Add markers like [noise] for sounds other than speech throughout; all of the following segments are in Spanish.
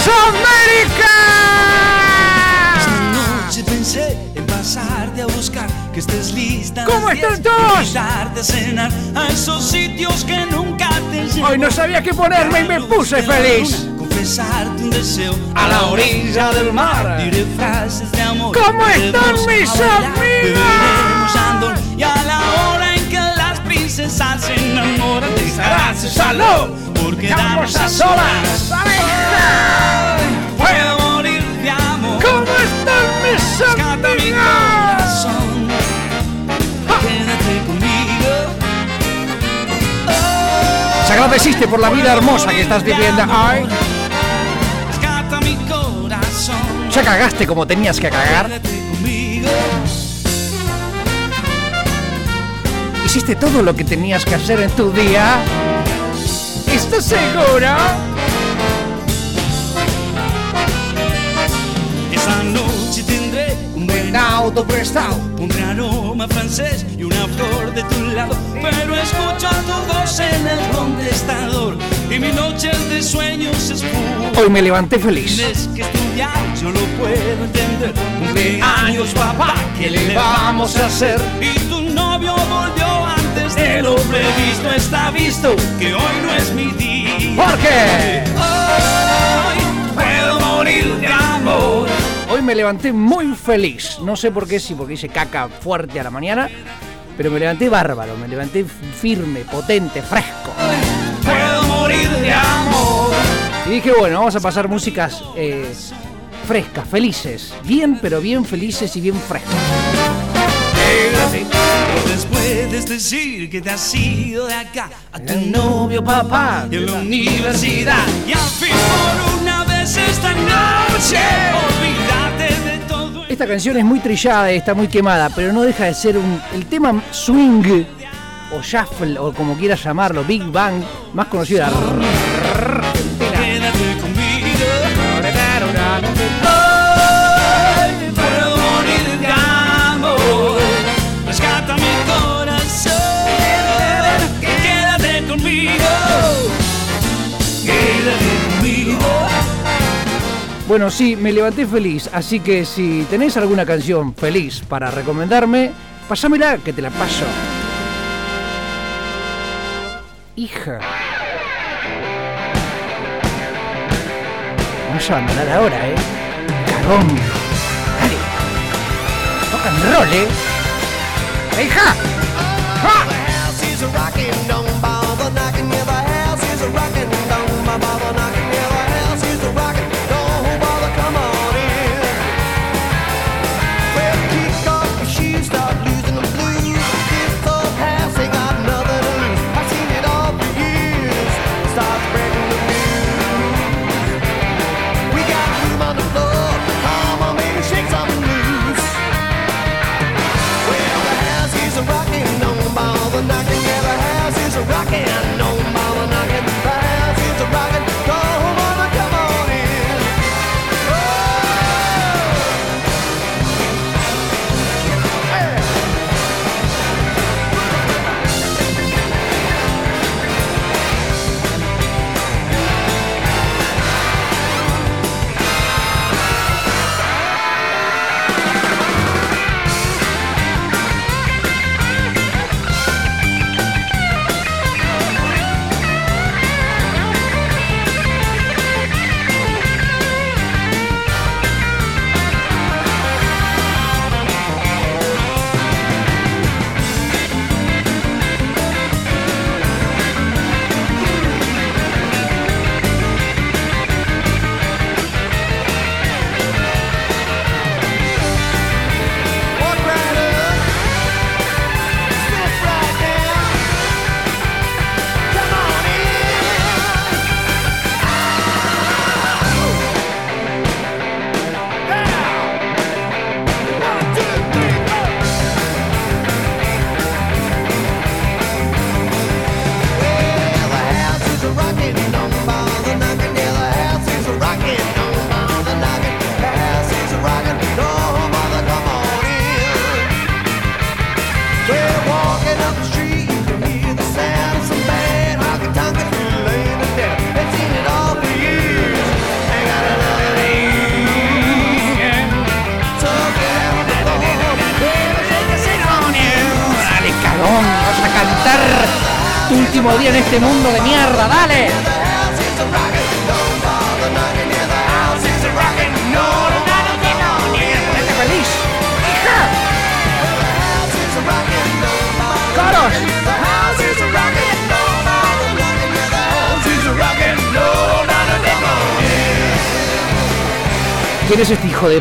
Miss América. Esta noche pensé en pasarte a buscar, que estés lista. ¿Cómo están 10, todos? A cenar a esos sitios que nunca te llevo. Hoy no sabía qué ponerme y me puse feliz. Confesarte un deseo A la orilla del mar. Diré frases de amor. ¿Cómo están mis a bailar, amigas? beberemos andón, Y a la hora en que las princesas se enamoran, dejarás salud, Porque Estamos damos a solas. Puedo morir de amor. ¿Cómo están mis Rescata mi corazón. Quédate conmigo. Se agradeciste por la vida hermosa que estás viviendo. Ay, Rescata mi corazón. ya cagaste como tenías que cagar. Hiciste todo lo que tenías que hacer en tu día. ¿Estás segura? Esa noche tendré un buen auto prestado. un aroma francés y una flor de tu lado. Pero escucho tu voz en el contestador y mi noche de sueños es pura. Hoy me levanté feliz. Tienes que estudiar, yo lo puedo entender. Cumpleaños, papá, ¿qué le vamos a hacer? Y tu novio volvió antes de lo previsto. Está visto que hoy no es mi día. ¿Por qué? Hoy puedo morir de amor. Hoy me levanté muy feliz. No sé por qué, si porque hice caca fuerte a la mañana, pero me levanté bárbaro, me levanté firme, potente, fresco. Puedo morir de amor. Y dije, bueno, vamos a pasar músicas eh, frescas, felices. Bien, pero bien felices y bien frescas. Entonces puedes decir que te has ido de acá a tu novio papá y en la universidad. Y al fin por una vez esta noche olvídate de todo. Esta canción es muy trillada y está muy quemada, pero no deja de ser un, el tema swing o shuffle o como quieras llamarlo, Big Bang, más conocido. Bueno, sí, me levanté feliz, así que si tenés alguna canción feliz para recomendarme, pasámela que te la paso. Hija. Vamos a abandonar ahora, ¿eh? Cagón. Dale. Rock and roll, ¿eh? ¡Hija! ¡Ah!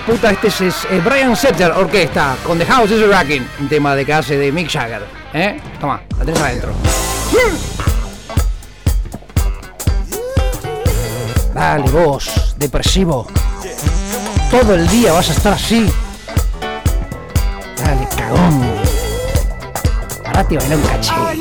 Puta? Este es, es, eh, Brian Setzer Orquesta con The House is Rocking, un tema de que hace de Mick Jagger. ¿Eh? Toma, la tenés adentro. Dale, vos, depresivo. Todo el día vas a estar así. Dale, cagón. Parate y baila un I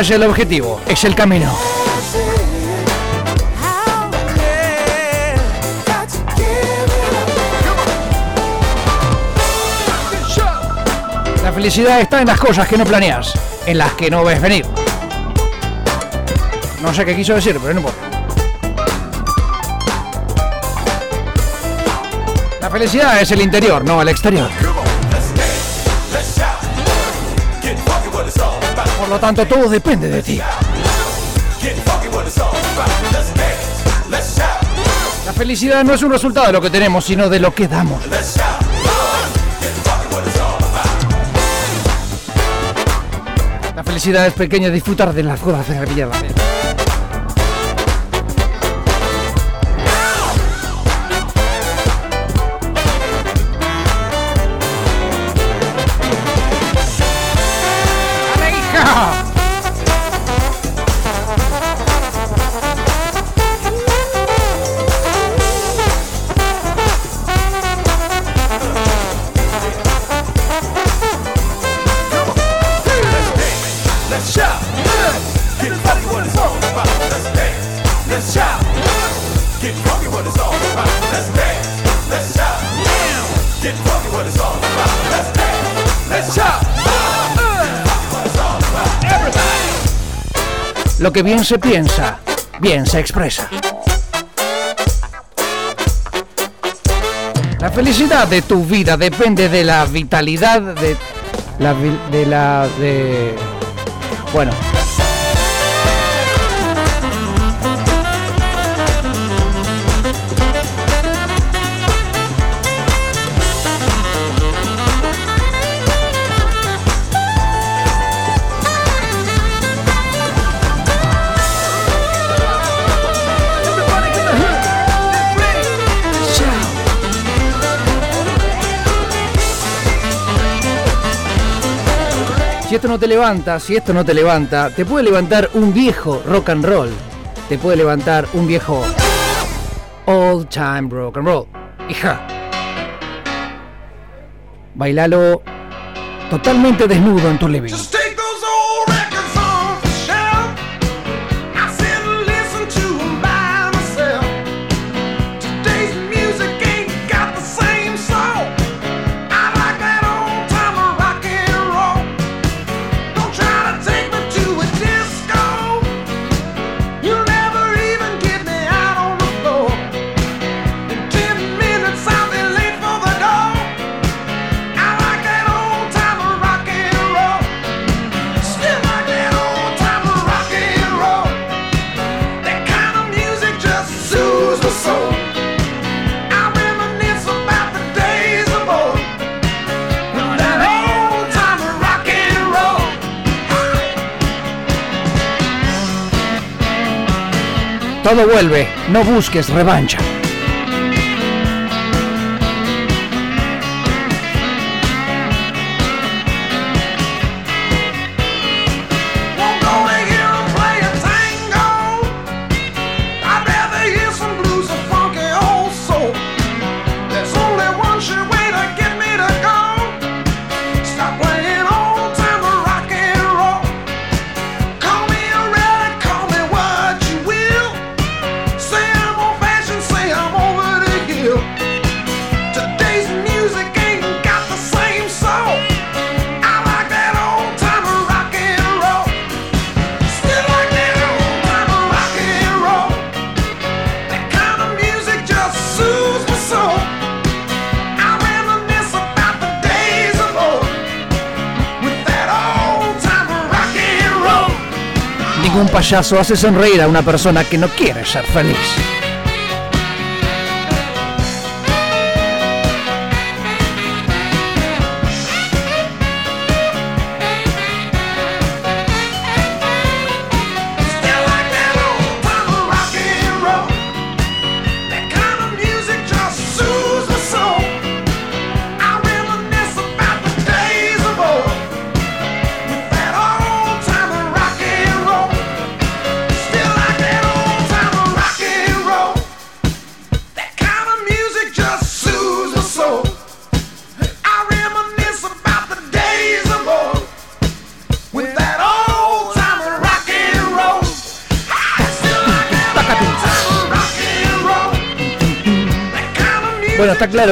es el objetivo, es el camino. La felicidad está en las cosas que no planeas, en las que no ves venir. No sé qué quiso decir, pero no importa. La felicidad es el interior, no el exterior. Lo tanto, todo depende de ti. La felicidad no es un resultado de lo que tenemos, sino de lo que damos. La felicidad es pequeña, disfrutar de las cosas de la mierda. Lo que bien se piensa, bien se expresa. La felicidad de tu vida depende de la vitalidad de la de la de bueno. esto no te levanta, si esto no te levanta, te puede levantar un viejo rock and roll. Te puede levantar un viejo old time rock and roll. Hija. Bailalo totalmente desnudo en tu living. Todo vuelve, no busques revancha. payaso hace sonreír a una persona que no quiere ser feliz.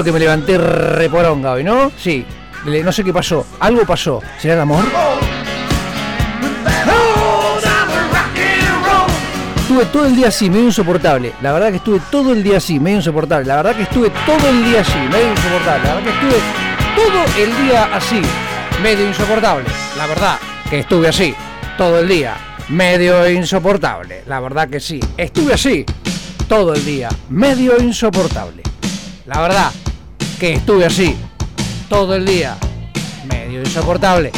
Que me levanté reporonga hoy, ¿no? Sí, no sé qué pasó, algo pasó. ¿Será el amor? Estuve todo el día así, medio insoportable. La verdad que estuve todo el día así, medio insoportable. La verdad que estuve todo el día así, medio insoportable. La verdad que estuve todo el día así, medio insoportable. La verdad que estuve así, todo el día, medio insoportable. La verdad que sí, estuve así, todo el día, medio insoportable. La verdad que estuve así todo el día, medio insoportable.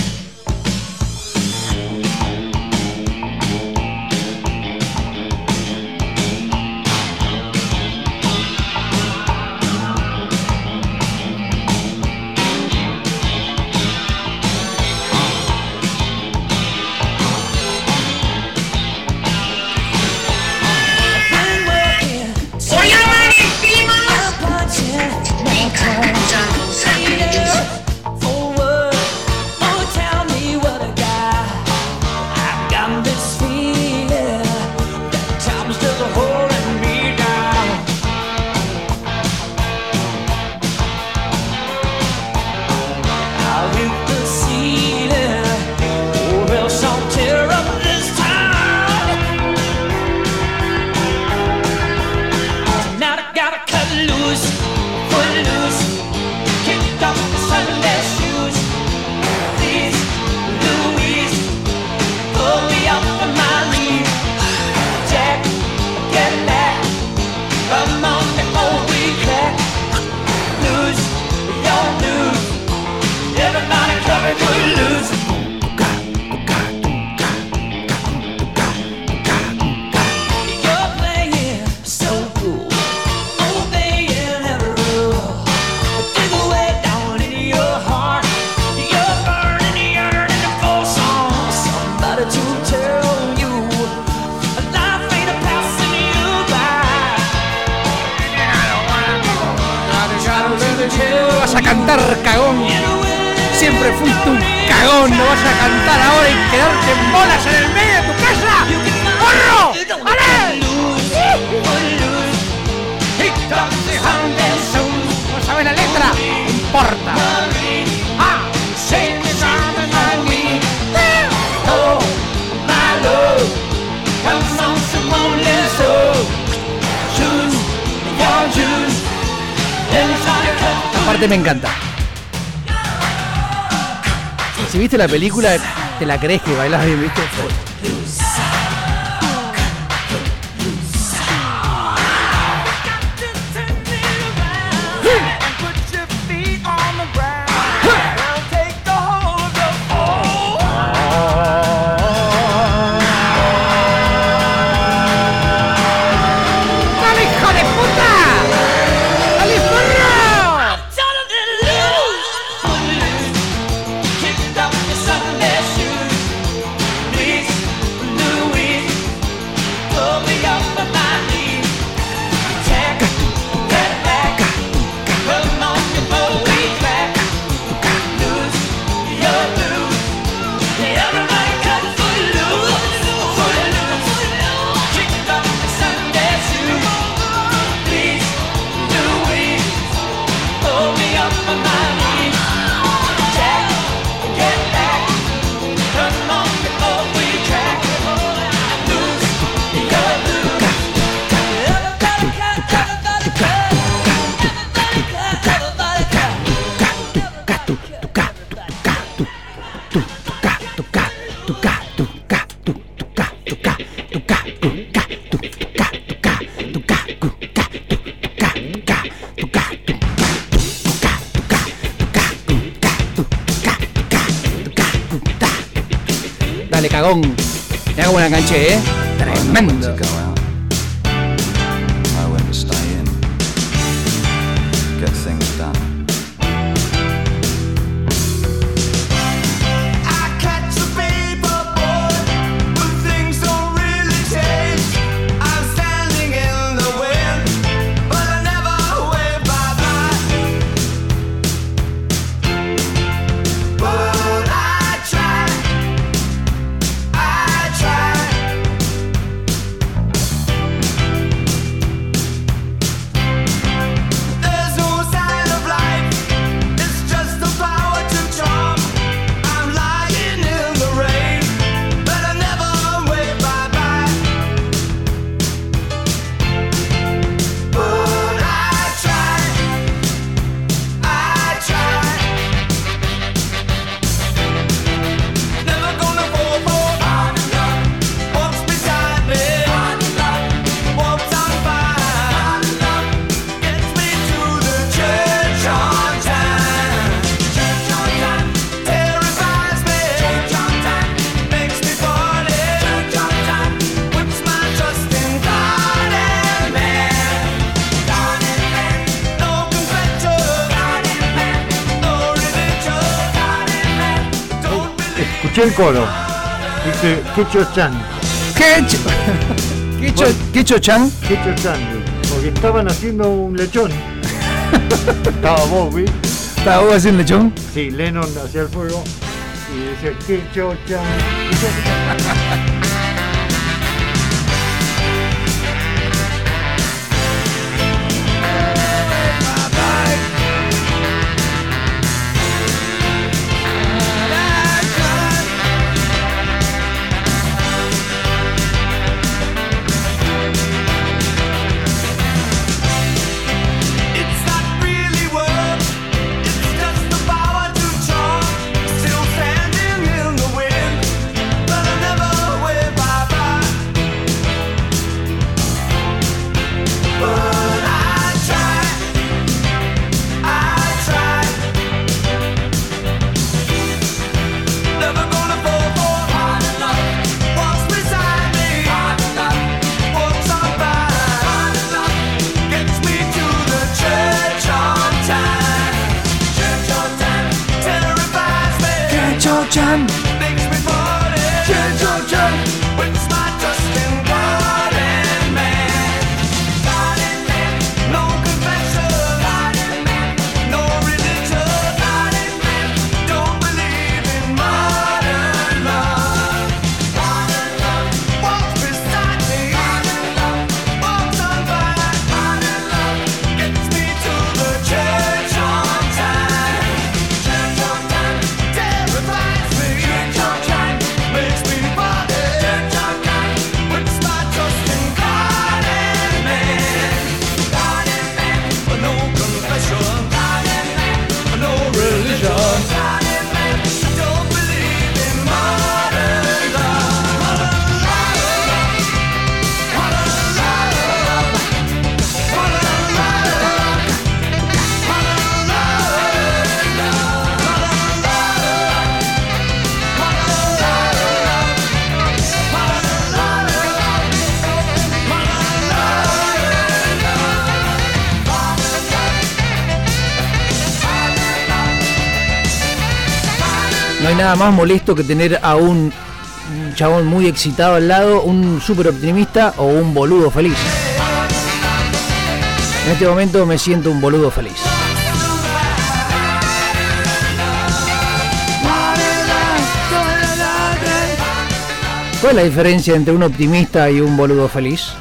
película te la crees que bailas bien, ¿viste? el coro. Dice Quecho-chan. Quecho. Quecho, Quecho-chan. Quecho-chan, porque estaban haciendo un lechón. [laughs] Estaba Bobby. ¿Estaba Bobby haciendo lechón? Sí, Lennon hacía el fuego y dice Quecho-chan. [laughs] Jump. nada más molesto que tener a un chabón muy excitado al lado, un súper optimista o un boludo feliz. En este momento me siento un boludo feliz. ¿Cuál es la diferencia entre un optimista y un boludo feliz?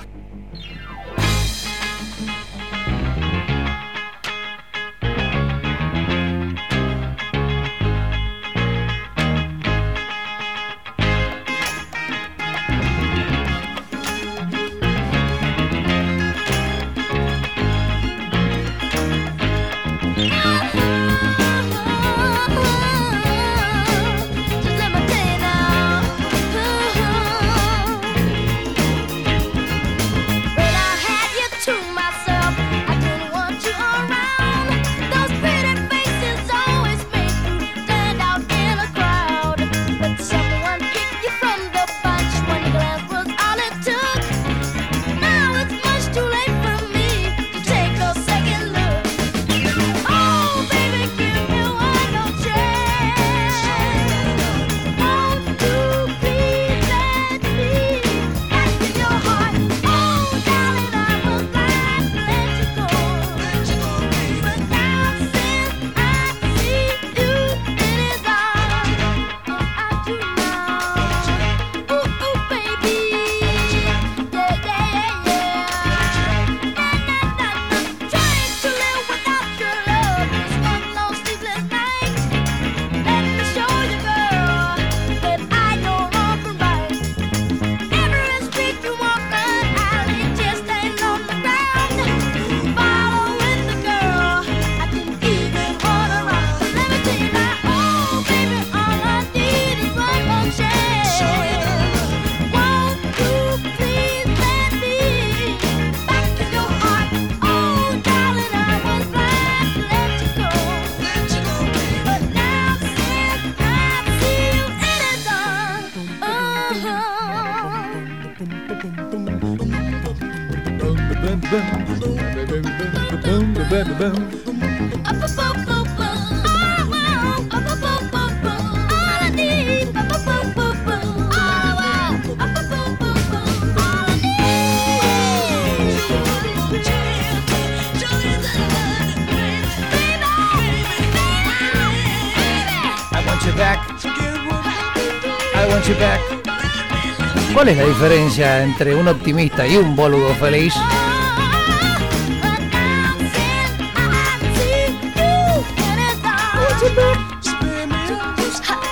¿Cuál es la diferencia entre un optimista y un boludo feliz?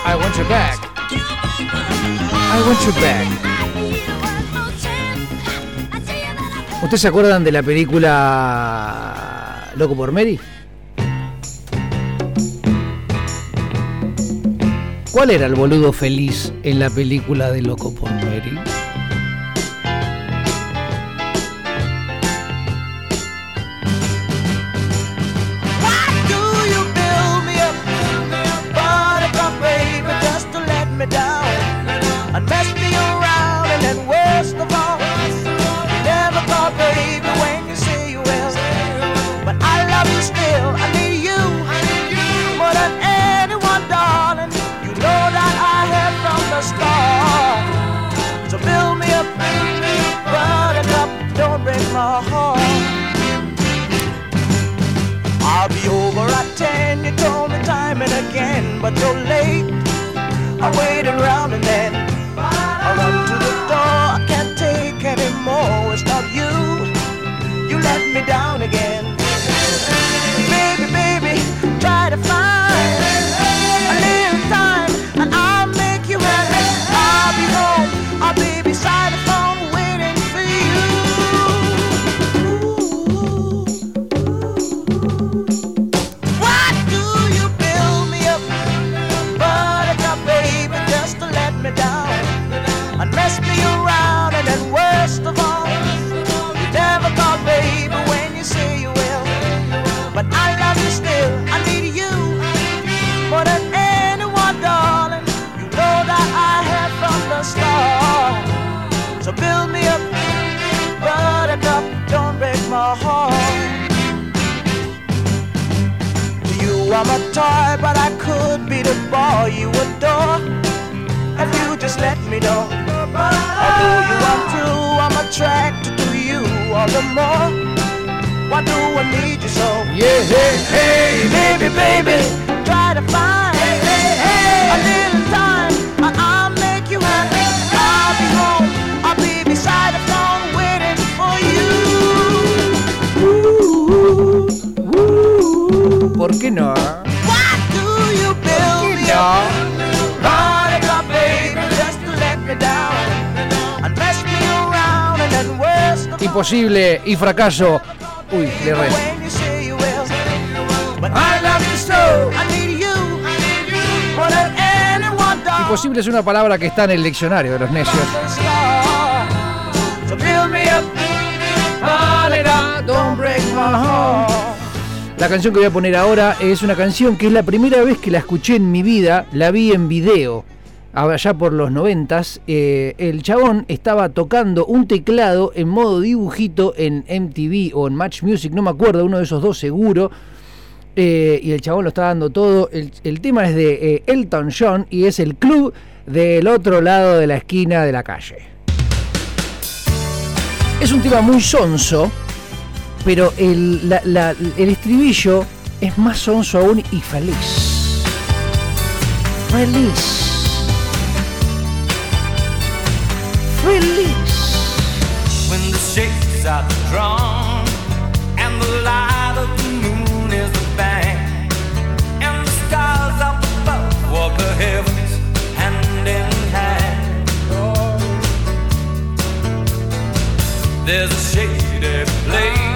I want you back. I want you back. ¿Ustedes se acuerdan de la película Loco por Mary? ¿Cuál era el boludo feliz en la película de Loco por Mary? Imposible y fracaso. Uy, le re. Imposible es una palabra que está en el diccionario de los necios. La canción que voy a poner ahora es una canción que es la primera vez que la escuché en mi vida, la vi en video. Allá por los noventas, eh, el chabón estaba tocando un teclado en modo dibujito en MTV o en Match Music, no me acuerdo, uno de esos dos seguro. Eh, y el chabón lo está dando todo. El, tema es de eh, Elton John y es el club del otro lado de la esquina de la calle. Es un tema muy sonso, pero el, el estribillo es más sonso aún y feliz. Feliz. Feliz. when the shades are drawn and the light of the moon is the bang and the stars up above walk the heavens hand in hand. There's a shady place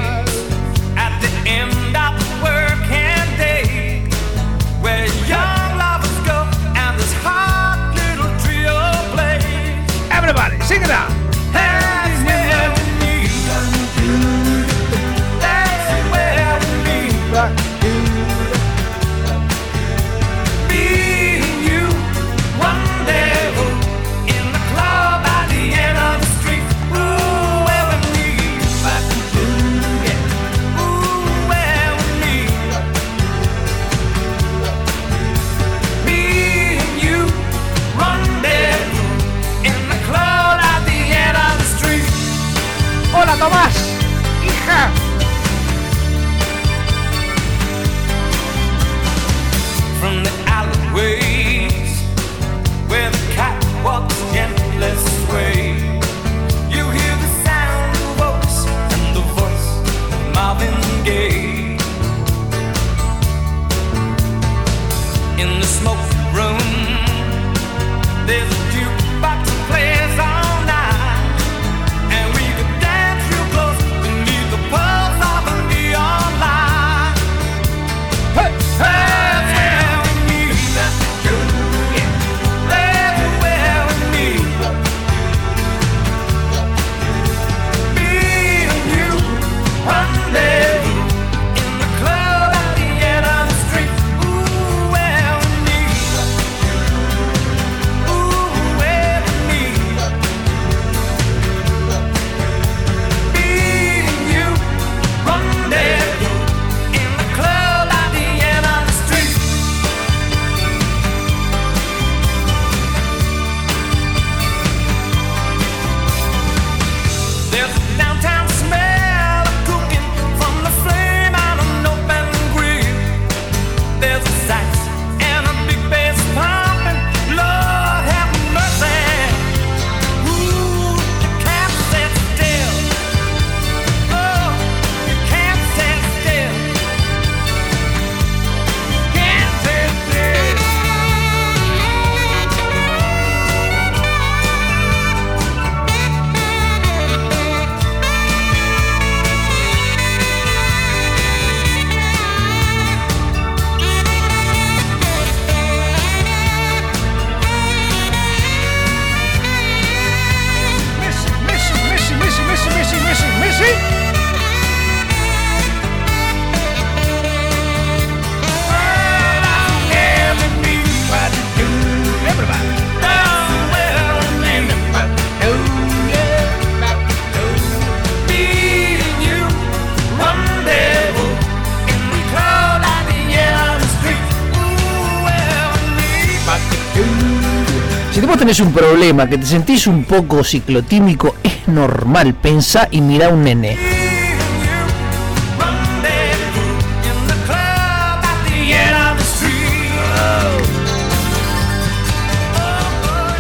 tenés un problema, que te sentís un poco ciclotímico, es normal. Pensá y mirá un nene.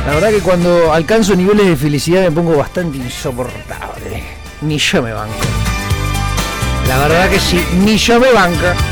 La verdad que cuando alcanzo niveles de felicidad me pongo bastante insoportable. Ni yo me banco. La verdad que sí, ni yo me banco.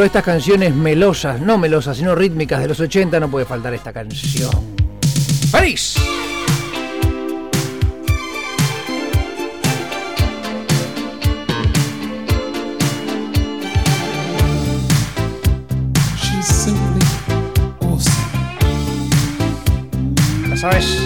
de estas canciones melosas, no melosas, sino rítmicas de los 80, no puede faltar esta canción. ¡París! Sabes?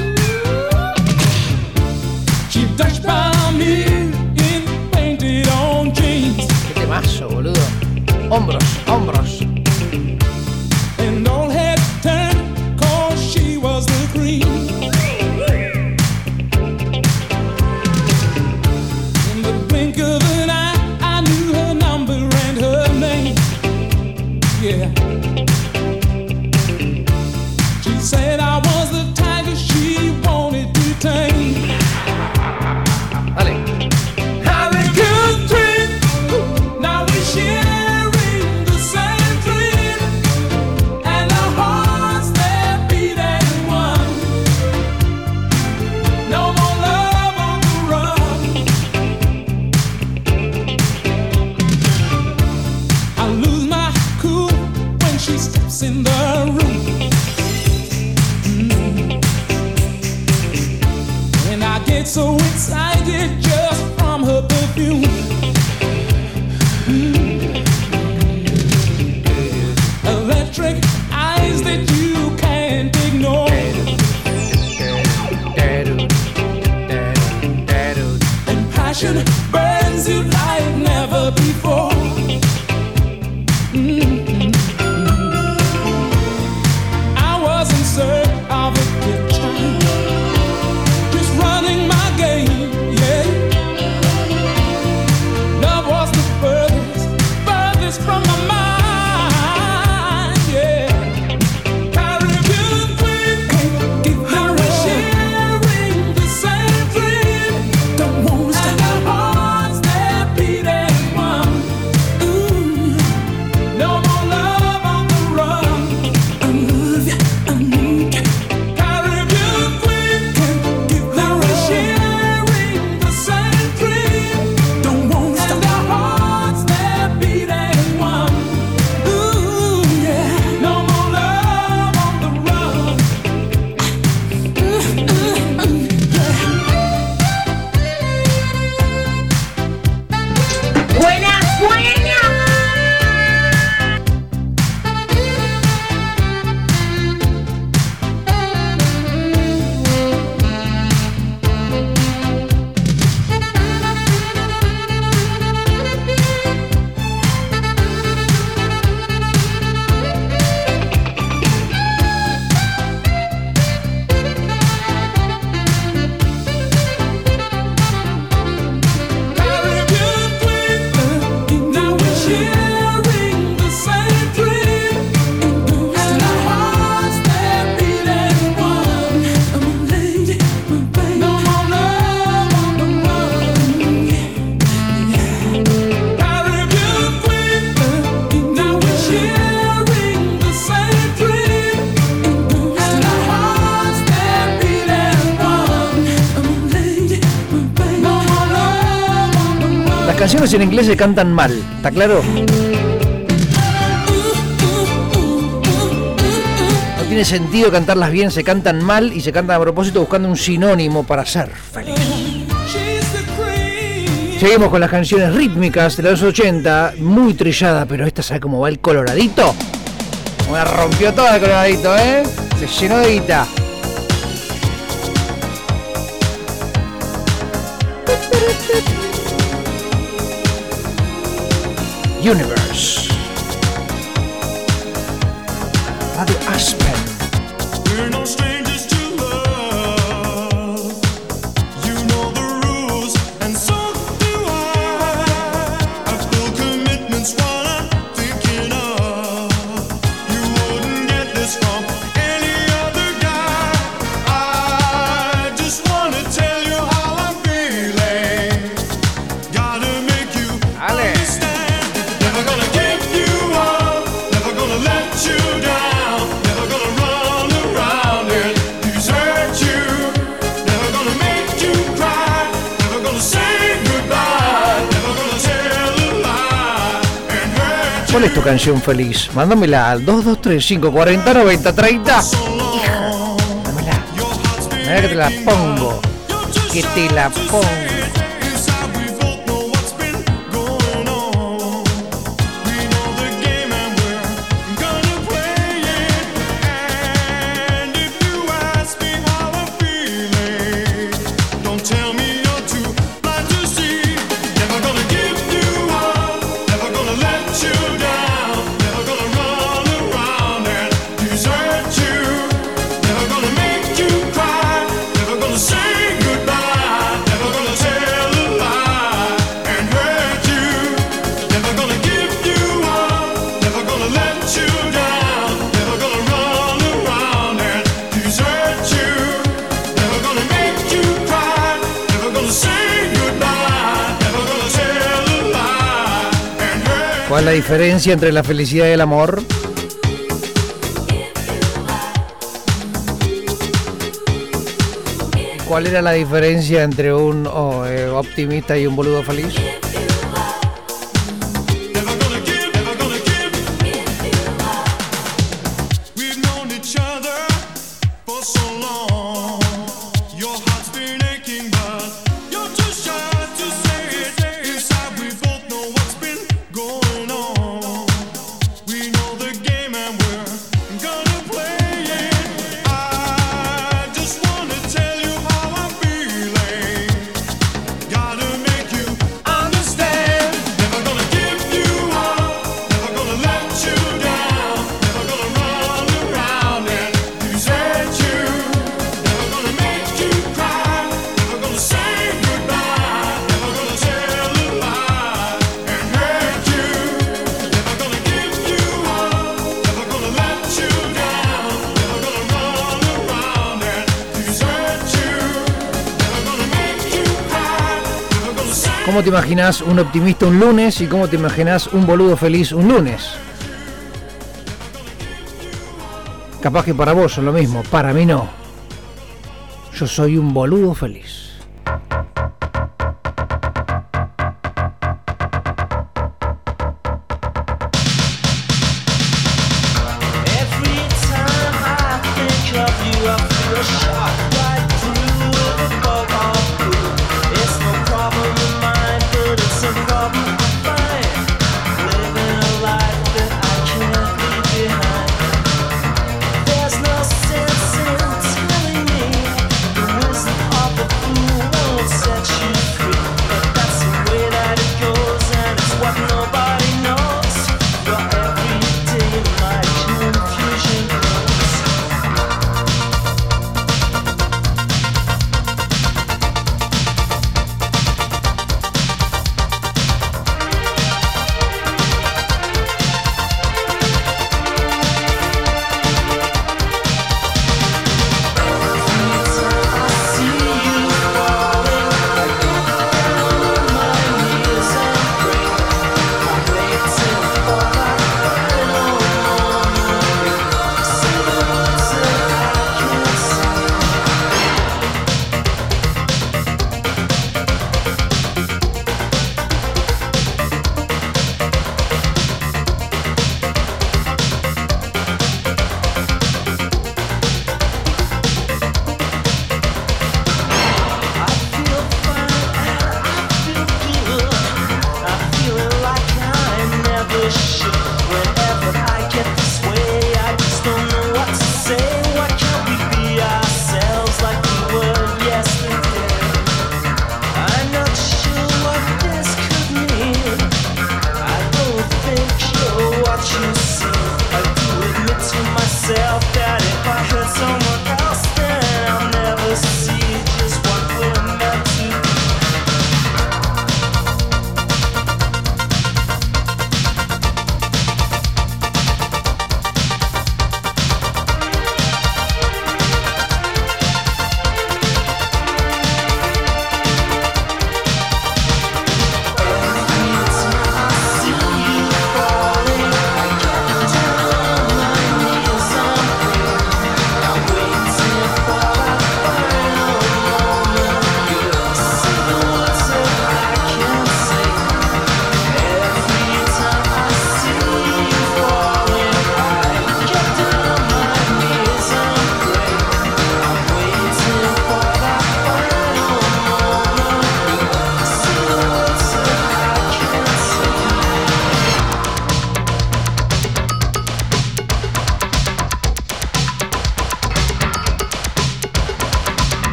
en inglés se cantan mal, ¿está claro? No tiene sentido cantarlas bien, se cantan mal y se cantan a propósito buscando un sinónimo para ser feliz. Seguimos con las canciones rítmicas de los 80, muy trillada, pero esta sabe cómo va el coloradito. Me rompió toda el coloradito, ¿eh? Se llenó de guita. universe. ¿Cuál es tu canción feliz? Mándamela al 223-540-9030. Mira que te la pongo. Que te la pongo. diferencia entre la felicidad y el amor? ¿Cuál era la diferencia entre un oh, eh, optimista y un boludo feliz? imaginas un optimista un lunes y cómo te imaginas un boludo feliz un lunes. Capaz que para vos es lo mismo, para mí no. Yo soy un boludo feliz.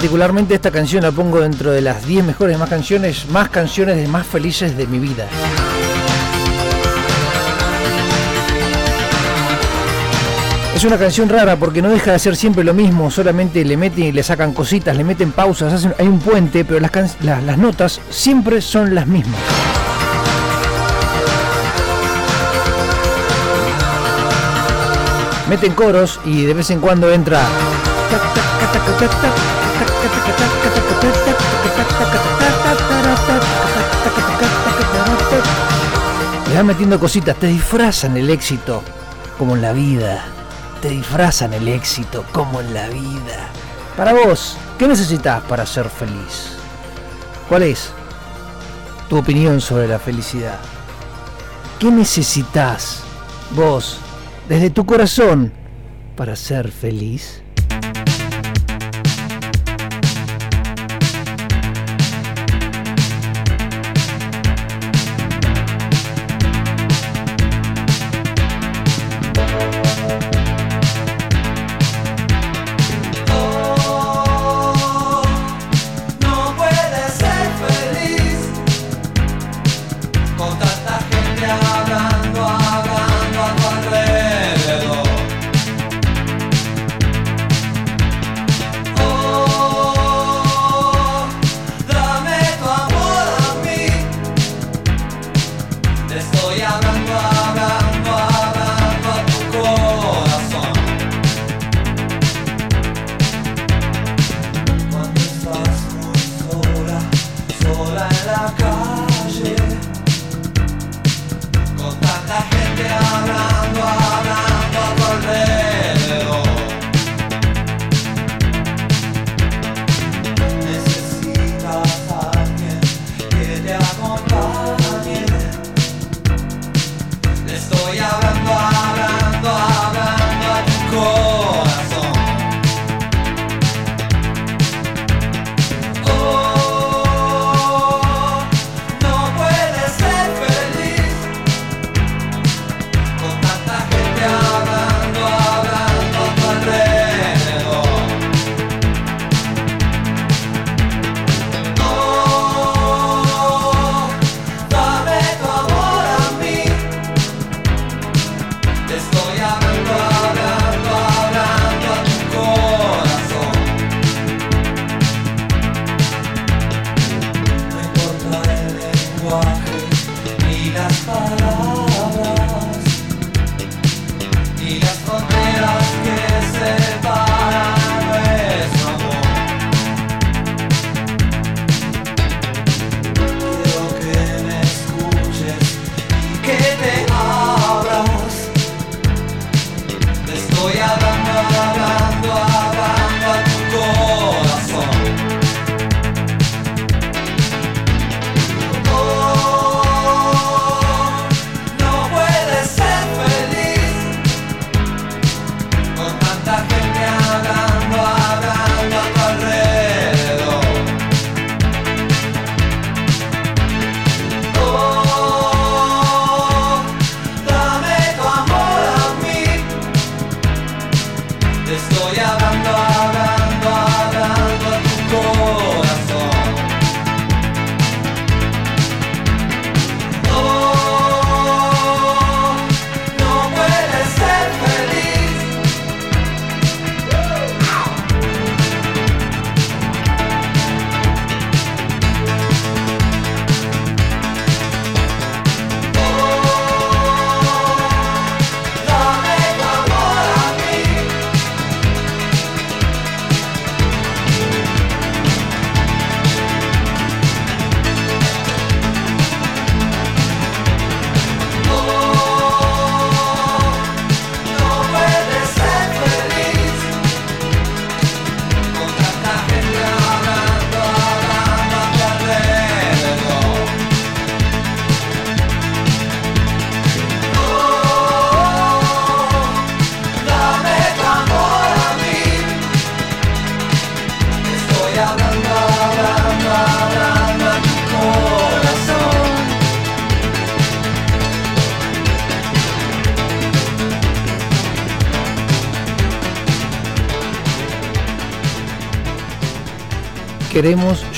Particularmente esta canción la pongo dentro de las 10 mejores más canciones, más canciones de más felices de mi vida. Es una canción rara porque no deja de ser siempre lo mismo, solamente le meten y le sacan cositas, le meten pausas, hay un puente, pero las notas siempre son las mismas. Meten coros y de vez en cuando entra... Le van metiendo cositas, te disfrazan el éxito, como en la vida. Te disfrazan el éxito, como en la vida. Para vos, ¿qué necesitas para ser feliz? ¿Cuál es tu opinión sobre la felicidad? ¿Qué necesitas vos, desde tu corazón, para ser feliz?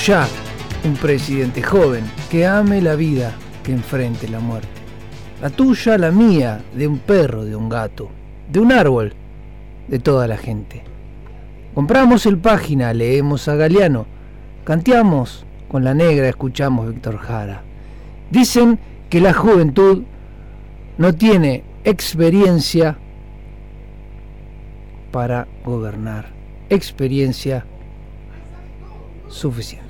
Ya un presidente joven que ame la vida, que enfrente la muerte. La tuya, la mía, de un perro, de un gato, de un árbol, de toda la gente. Compramos el página, leemos a Galeano, canteamos con la negra, escuchamos Víctor Jara. Dicen que la juventud no tiene experiencia para gobernar, experiencia suficiente.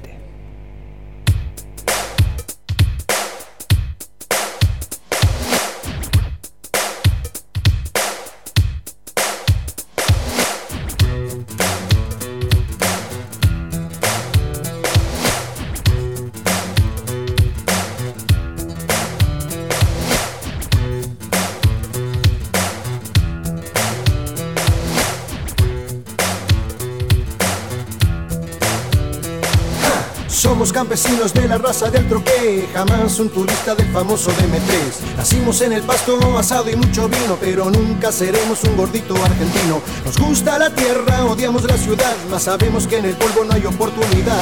Campesinos de la raza del troque, jamás un turista del famoso DM3. Nacimos en el pasto, asado y mucho vino, pero nunca seremos un gordito argentino. Nos gusta la tierra, odiamos la ciudad, mas sabemos que en el polvo no hay oportunidad.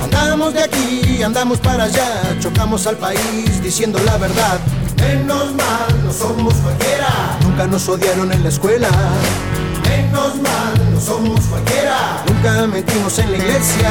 Andamos de aquí, andamos para allá, chocamos al país diciendo la verdad. Menos mal, no somos cualquiera. Nunca nos odiaron en la escuela. Menos mal, no somos cualquiera. Nunca mentimos en la iglesia.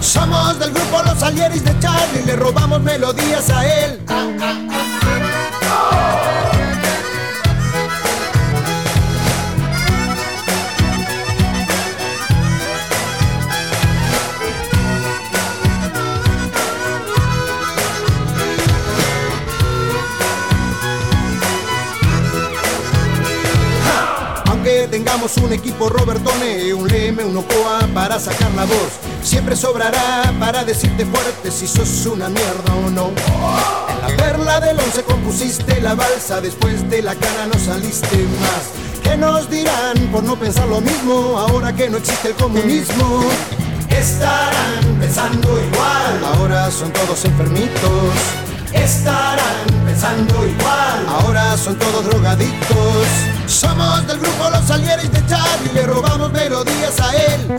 Somos del grupo Los Salieris de Charlie, le robamos melodías a él. Aunque tengamos un equipo Robertone, un Leme, un Ocoa para sacar la voz, siempre sobrará para decirte fuerte si sos una mierda o no. En la perla del once compusiste la balsa, después de la cara no saliste más. ¿Qué nos dirán por no pensar lo mismo ahora que no existe el comunismo? Estarán pensando igual, ahora son todos enfermitos. Estarán pensando igual, ahora son todos drogadictos. Somos del grupo Los Salieris de Charlie, le robamos melodías a él.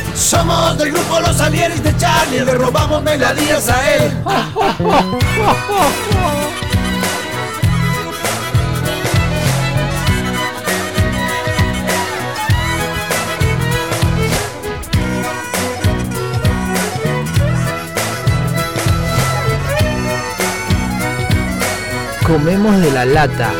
Somos del grupo Los Salieris de Charlie, le robamos melodías a él. Comemos de la lata.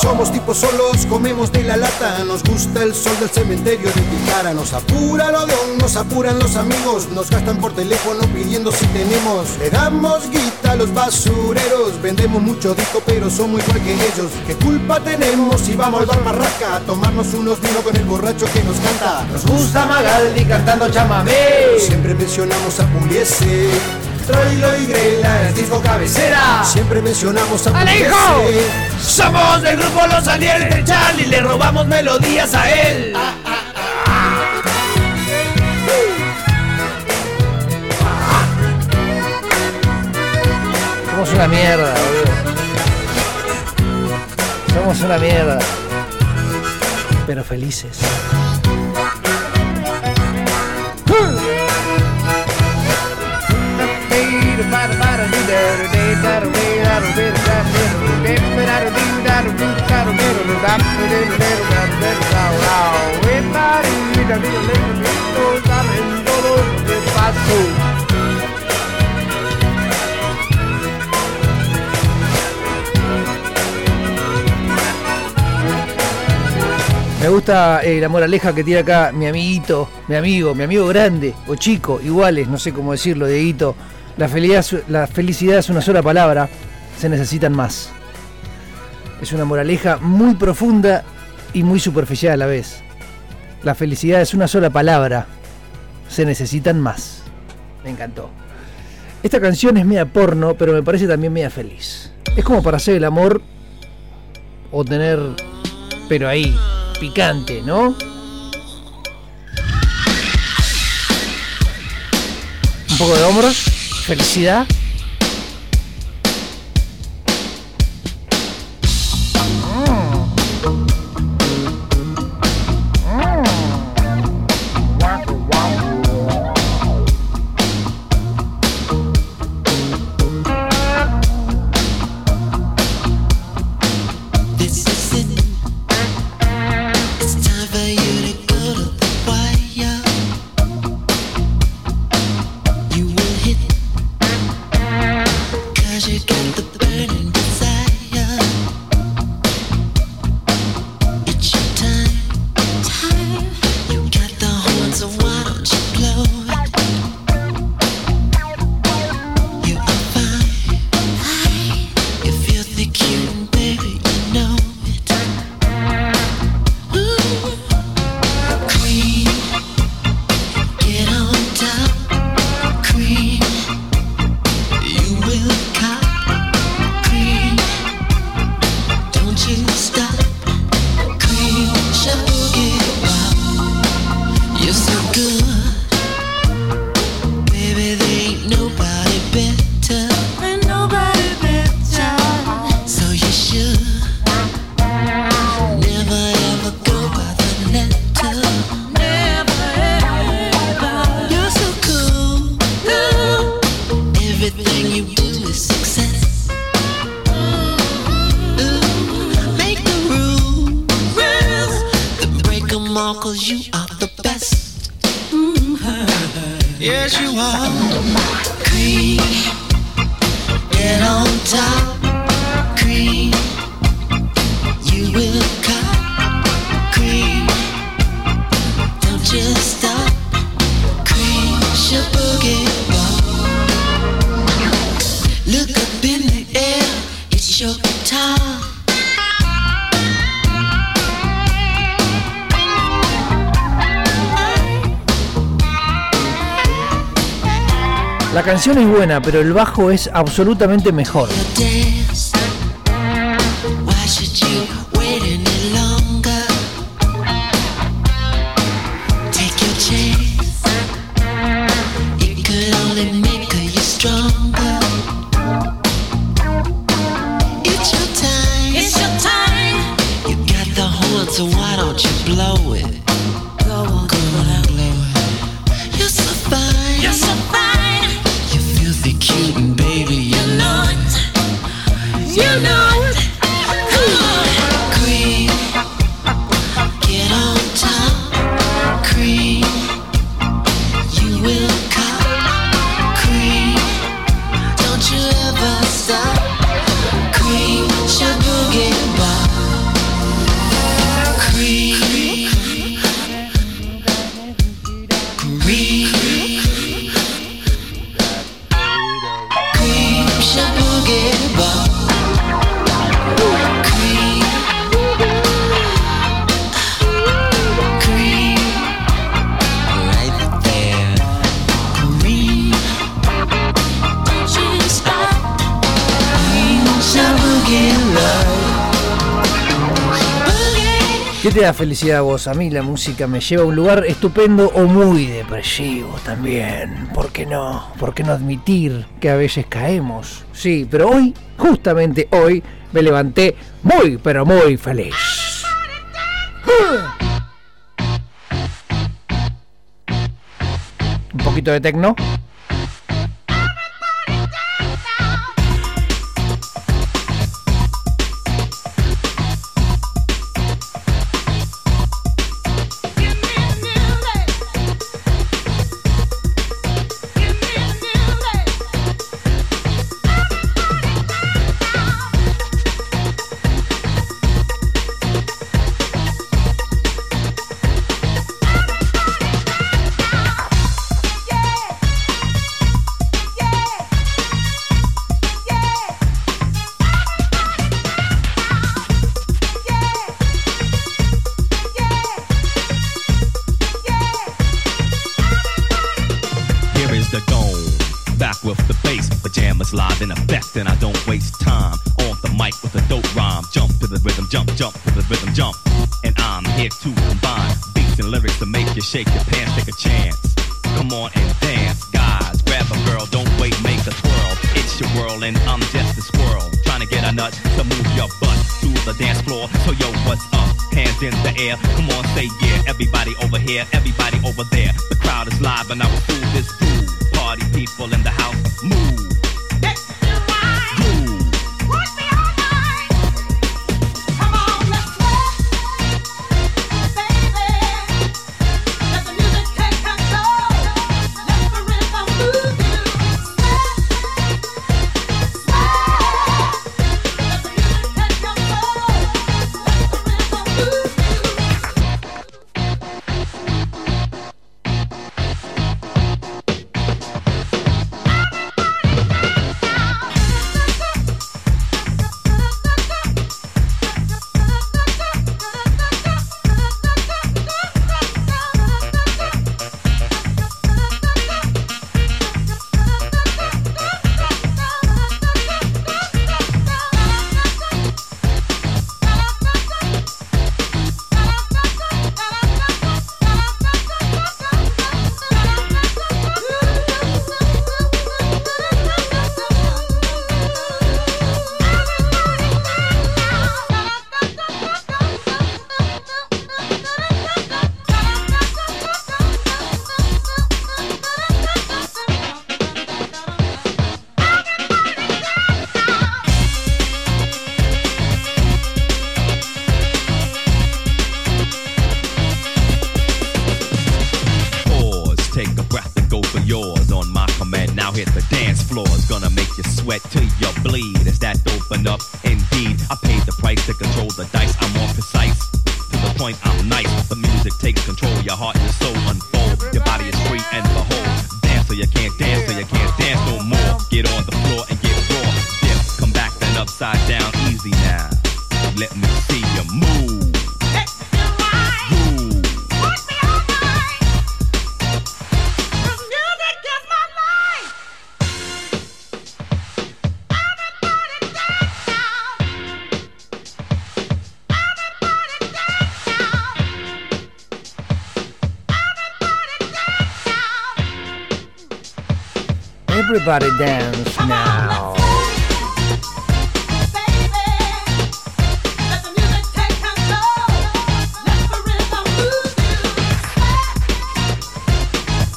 Somos tipos solos, comemos de la lata, nos gusta el sol del cementerio de Picara, nos apura lo de un, nos apuran los amigos, nos gastan por teléfono pidiendo si tenemos, le damos guita a los basureros, vendemos mucho disco pero somos igual que ellos, ¿qué culpa tenemos si vamos al bar Marraca a tomarnos unos vinos con el borracho que nos canta? Nos gusta Magaldi cantando chamamé, siempre mencionamos a Puliese. Troilo y Grela, el disco cabecera. Siempre mencionamos a Alejo. Somos del grupo Los Aniel de Charlie, le robamos melodías a él. Somos una mierda, boludo. Somos una mierda. Pero felices. Me gusta eh, la moraleja que tira acá mi amiguito, mi amigo, mi amigo grande o chico, iguales, no sé cómo decirlo, Dieguito. La felicidad, es una sola palabra, se necesitan más. Es una moraleja muy profunda y muy superficial a la vez. La felicidad es una sola palabra, se necesitan más. Me encantó. Esta canción es media porno, pero me parece también media feliz. Es como para hacer el amor o tener, pero ahí, picante, ¿no? Un poco de hombros felicidad pero el bajo es absolutamente mejor. da felicidad a vos? A mí la música me lleva a un lugar estupendo o muy depresivo también. ¿Por qué no? ¿Por qué no admitir que a veces caemos? Sí, pero hoy, justamente hoy, me levanté muy, pero muy feliz. Un poquito de tecno.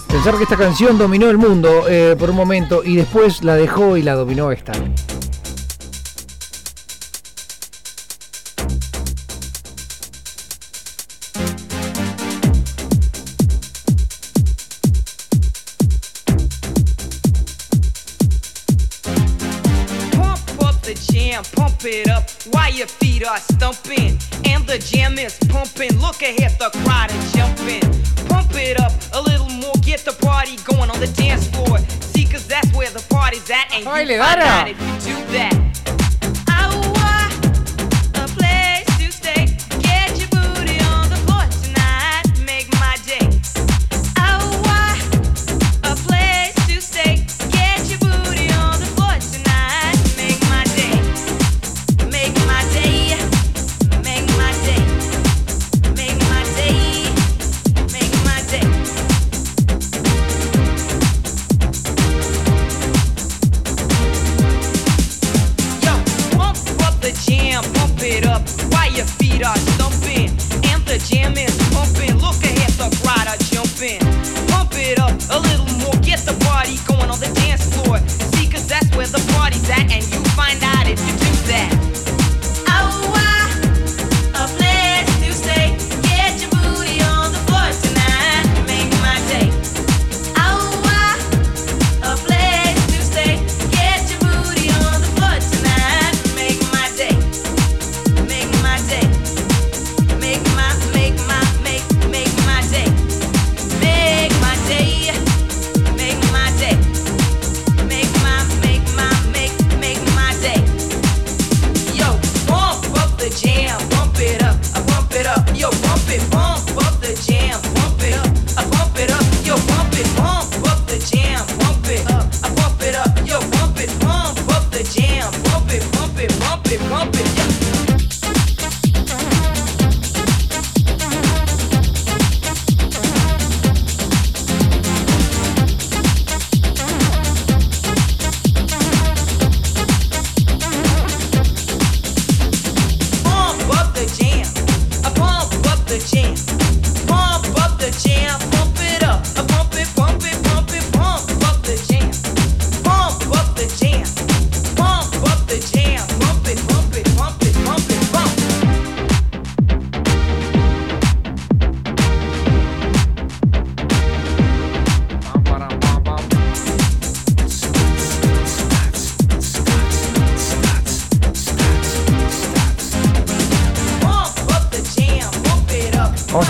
Pensar que esta canción dominó el mundo eh, por un momento y después la dejó y la dominó esta.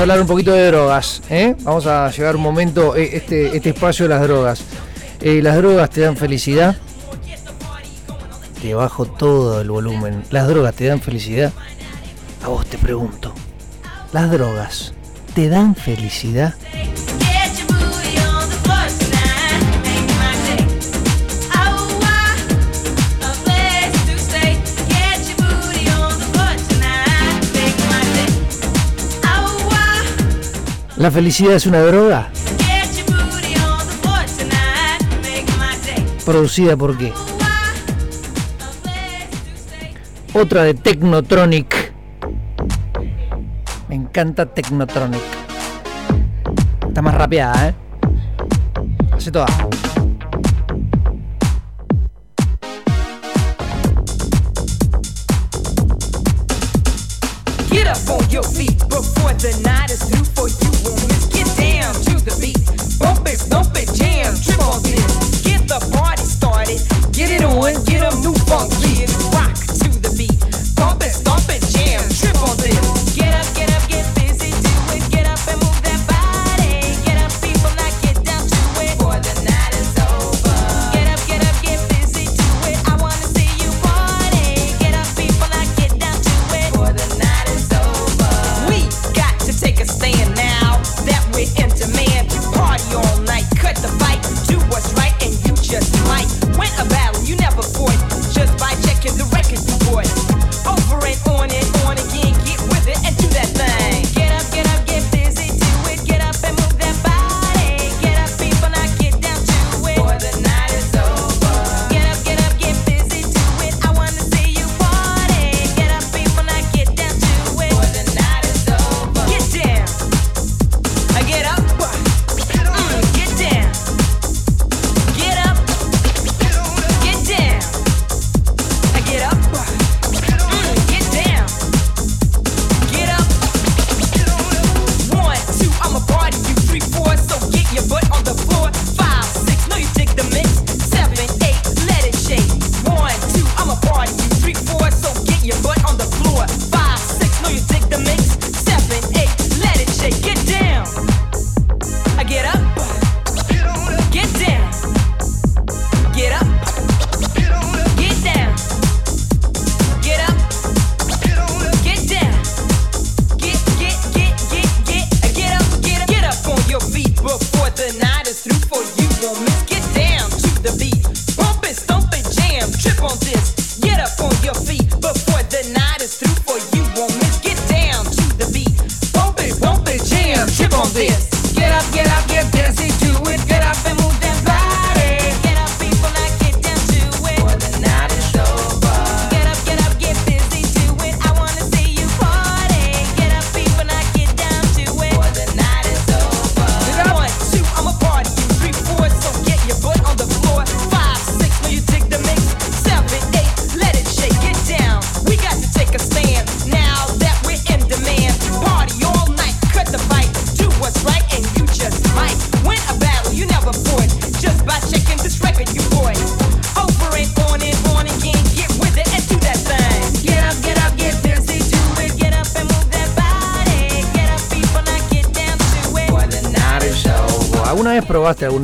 hablar un poquito de drogas. ¿eh? Vamos a llegar un momento, eh, este, este espacio de las drogas. Eh, las drogas te dan felicidad. Te bajo todo el volumen. Las drogas te dan felicidad. A vos te pregunto. ¿Las drogas te dan felicidad? ¿La felicidad es una droga? ¿Producida por qué? Otra de Technotronic. Me encanta Technotronic. Está más rapeada, ¿eh? Hace toda.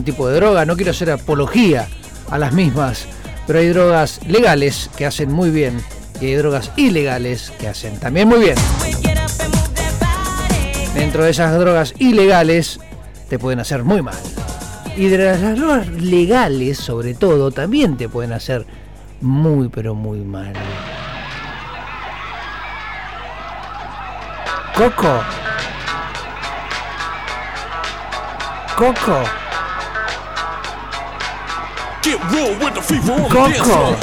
Tipo de droga? No quiero hacer apología a las mismas, pero hay drogas legales que hacen muy bien y hay drogas ilegales que hacen también muy bien. Dentro de esas drogas ilegales te pueden hacer muy mal. Y de las drogas legales, sobre todo, también te pueden hacer muy, pero muy mal. Coco. Coco. Get real with the fever on the dance floor.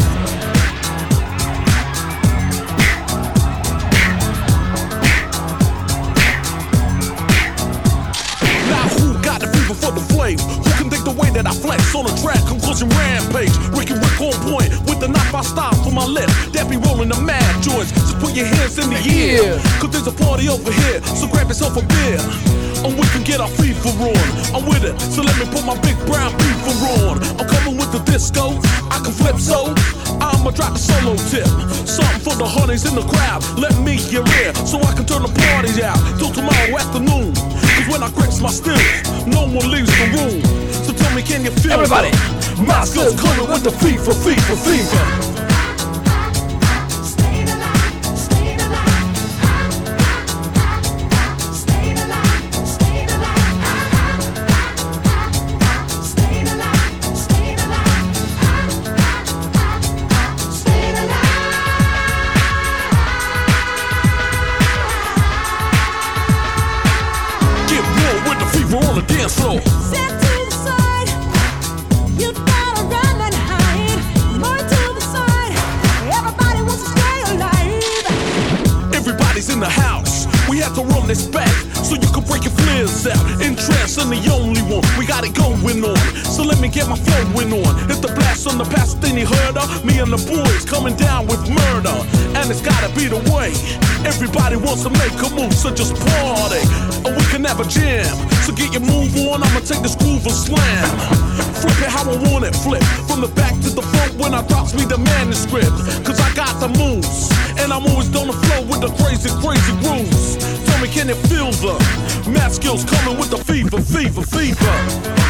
Now who got the fever for the flame? Who can think the way that I flex on a track? Conclusion rampage. Ricky Rick on point with the knife I stop for my lip. That be rolling the mad joints. Just put your hands in the air. Cause there's a party over here. So grab yourself a beer. And we can get our fever on. I'm with it. So let me put my big brown beaver on. I'm coming with the disco. I can flip so. I'ma drop the solo tip. Something for the honeys in the crowd. Let me hear it. So I can turn the party out till tomorrow afternoon. Cause when I grips my stills, no one leaves the room. So tell me, can you feel Everybody. My skills coming with the fever, fever, fever. Everybody wants to make a move, so just party. And we can have a jam. So get your move on, I'ma take this groove and slam. Flip it how I want it, flip. From the back to the front when I drops me the manuscript. Cause I got the moves. And I'm always on the flow with the crazy, crazy grooves. Tell me, can it feel the math skills coming with the fever, fever, fever?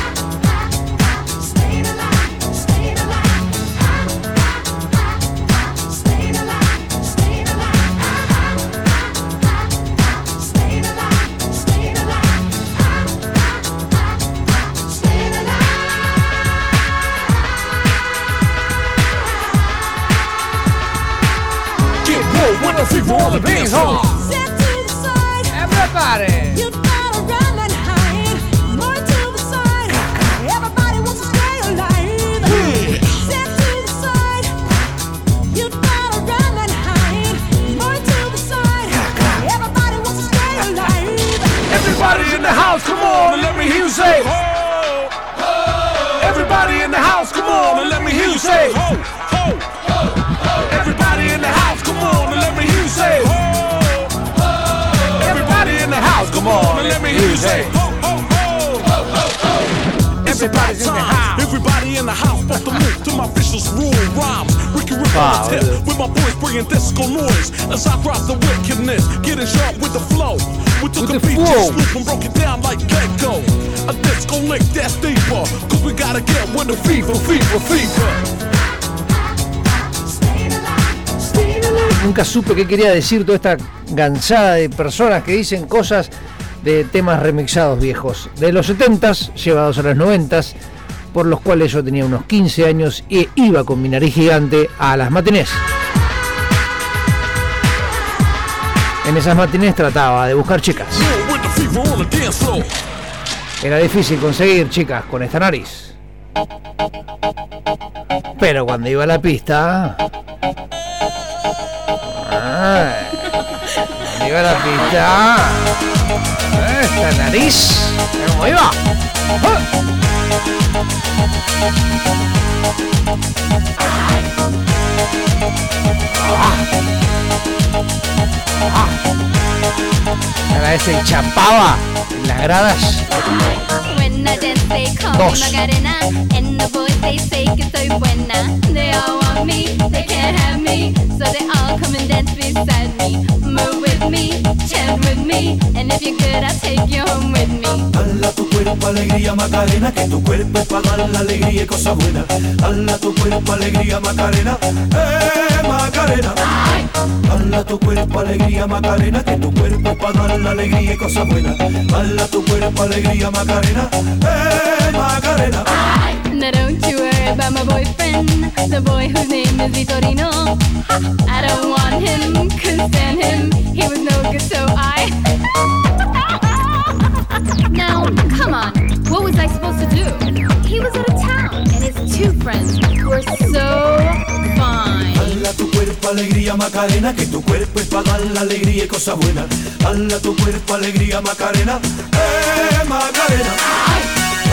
To Everybody wants to stay alive. Hmm. Everybody in the house, come on and let me hear you say ho, ho. Everybody's in the house. Everybody in the house, about to move to my vicious rule rhymes. Ricky Rick on Wow, the tip, with my boys bringing disco noise as I drop the wickedness, getting sharp with the flow. We took With a the beat, just swoop and broke it down like Gecko. A disco lick that's deeper, cause we gotta get with the fever, fever, fever. Nunca supe qué quería decir toda esta gansada de personas que dicen cosas de temas remixados viejos. De los 70s, llevados a los 90s, por los cuales yo tenía unos 15 años e iba con mi nariz gigante a las matinés. En esas matinés trataba de buscar chicas. Era difícil conseguir chicas con esta nariz. Pero cuando iba a la pista. Ay, cuando iba a la pista. Esta nariz. ¿Cómo iba? A la vez se chapaba en las gradas. When I dance, they call me Dos. Macarena. And the boys, they say que soy buena. They all want me, they can't have me. So they all come and dance beside me. Move with me, chant with me. And if you're good, I'll take you home with me. Hala tu cuerpo alegría Macarena, que tu cuerpo es para dar la alegría y cosas buenas. Hala tu cuerpo alegría Macarena, eh Macarena. Hala tu cuerpo alegría Macarena, que tu cuerpo es para dar la alegría y cosas buenas. Hala tu cuerpo alegría Macarena, eh Macarena. Don't you worry about my boyfriend, the boy whose name is Vitorino. I don't want him, he was no good, so I. [laughs] now, come on, what was I supposed to do? He was out of town, and his two friends were so fine. Tu cuerpo alegría que tu cuerpo es para dar la alegría y cosas buenas. Hala tu cuerpo alegría Macarena, eh Macarena.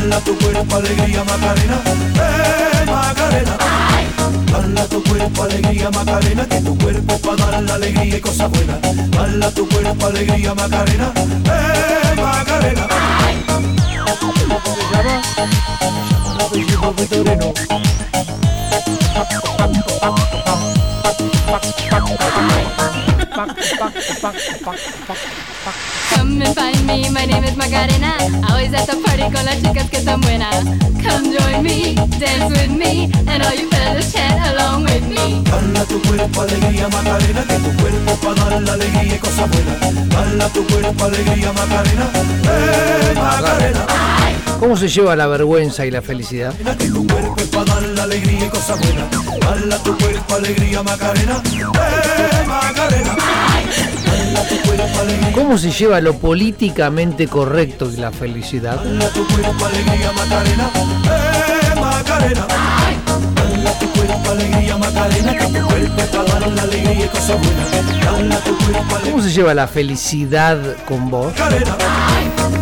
Hala tu cuerpo alegría Macarena, eh Macarena. Hala tu cuerpo alegría Macarena, que tu cuerpo para dar la alegría y cosas buenas. Hala tu cuerpo alegría Macarena, eh Macarena. And find me, my name is Macarena. Always at the party con las chicas que están buenas. Come join me, dance with me, and all you fellas chant along with me. Hala tu cuerpo alegría Macarena, que tu cuerpo es para dar la alegría y cosas buenas. Hala tu cuerpo alegría Macarena, eh Macarena. ¿Cómo se lleva la vergüenza y la felicidad? Que tu cuerpo es para dar la alegría y cosas buenas. Hala tu cuerpo alegría Macarena, eh Macarena. ¿Cómo se lleva lo políticamente correcto y la felicidad? ¿Cómo se lleva la felicidad con vos? Macarena.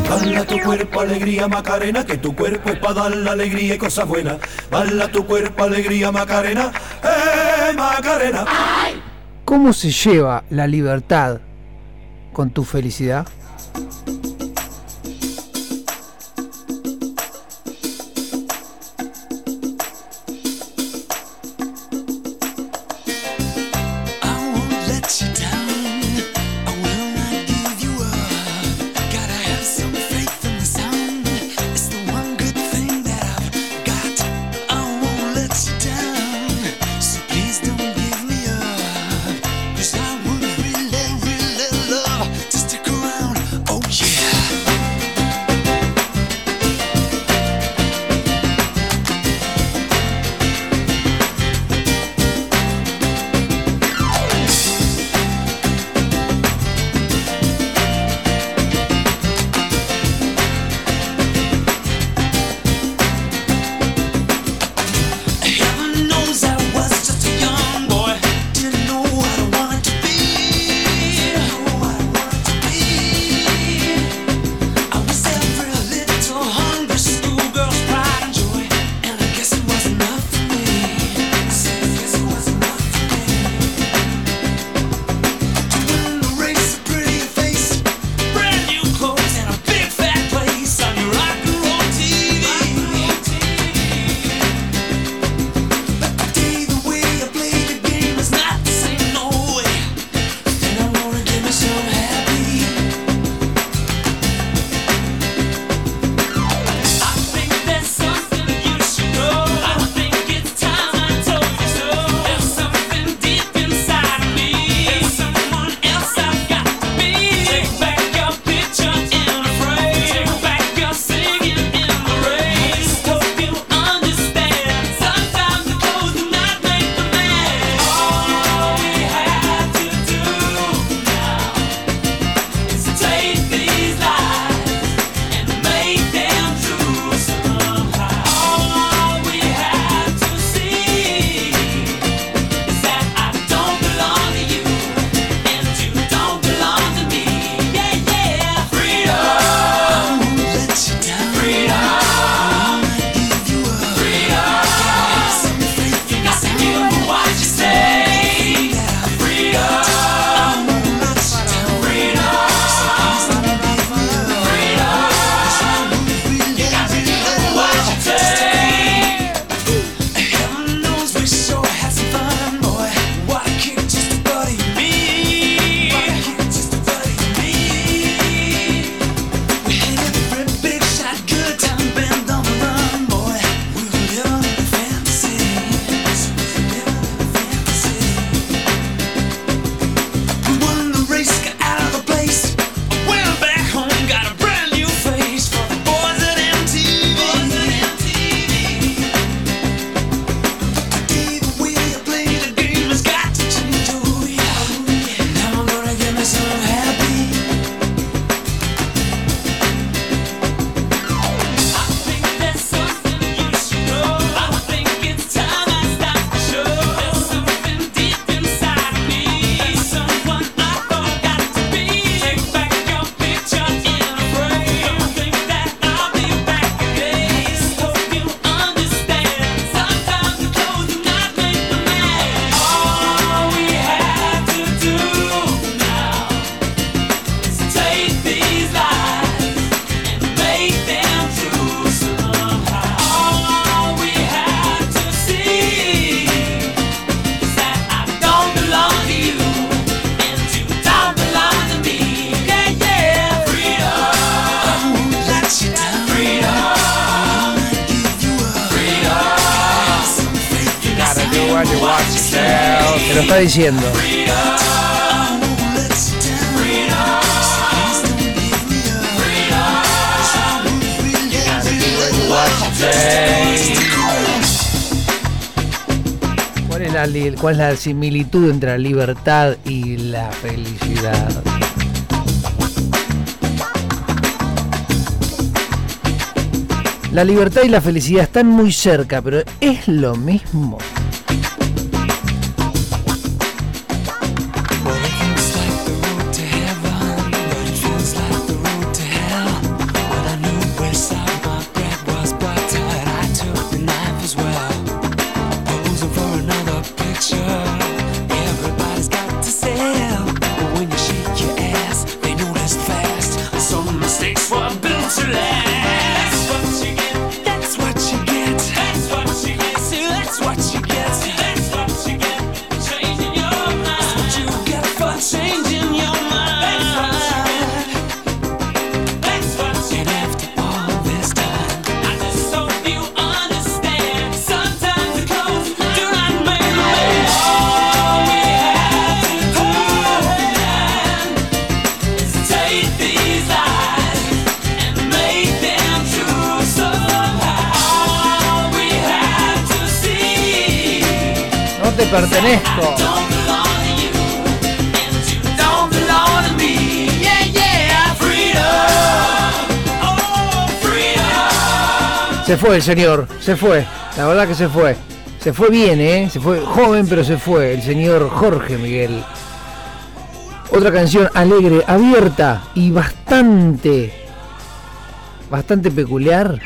Bala tu cuerpo alegría Macarena, que tu cuerpo es para dar la alegría y cosas buenas. Bala tu cuerpo alegría Macarena, eh Macarena. ¿Cómo se lleva la libertad con tu felicidad? ¿Cuál es, la, li- ¿Cuál es la similitud entre la libertad y la felicidad? La libertad y la felicidad están muy cerca, pero es lo mismo. Fue el señor, se fue. La verdad que se fue. Se fue bien, ¿eh? Se fue joven, pero se fue. El señor Jorge Miguel. Otra canción alegre, abierta y bastante, bastante peculiar.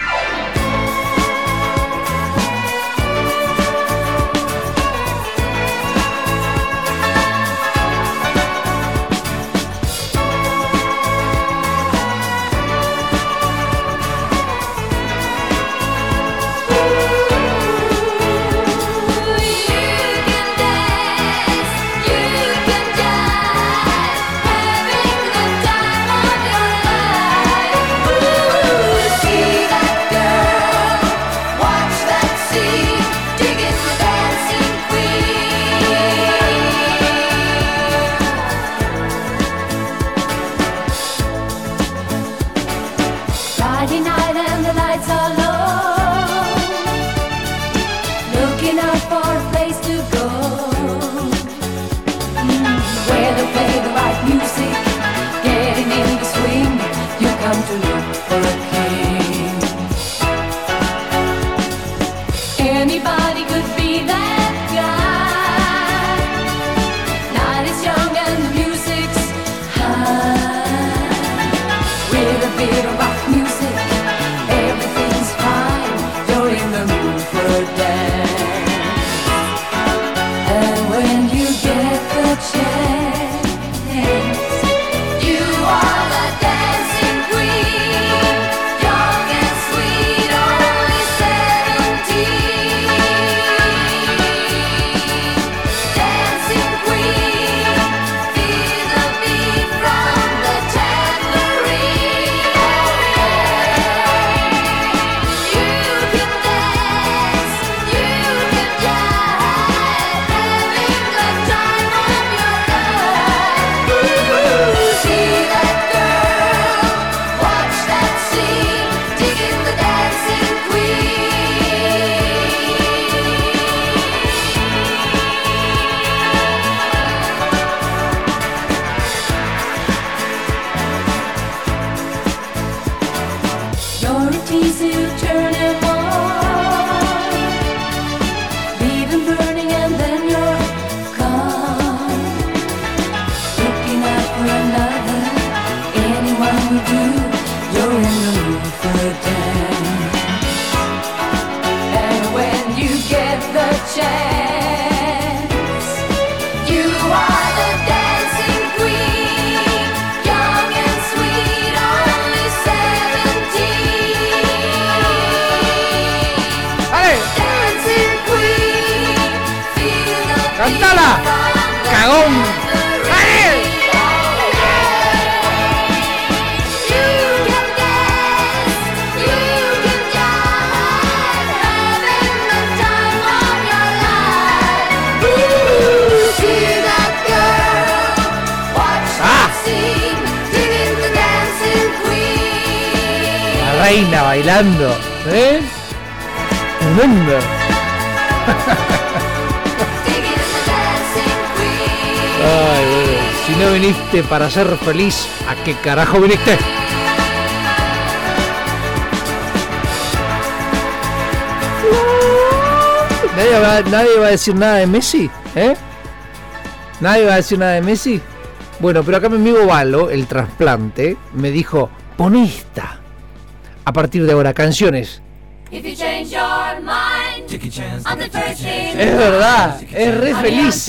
para ser feliz, ¿a qué carajo viniste? Nadie va, nadie va a decir nada de Messi, ¿eh? Nadie va a decir nada de Messi. Bueno, pero acá mi amigo Valo, el trasplante, me dijo, ponista. A partir de ahora, canciones. Es verdad, es re feliz.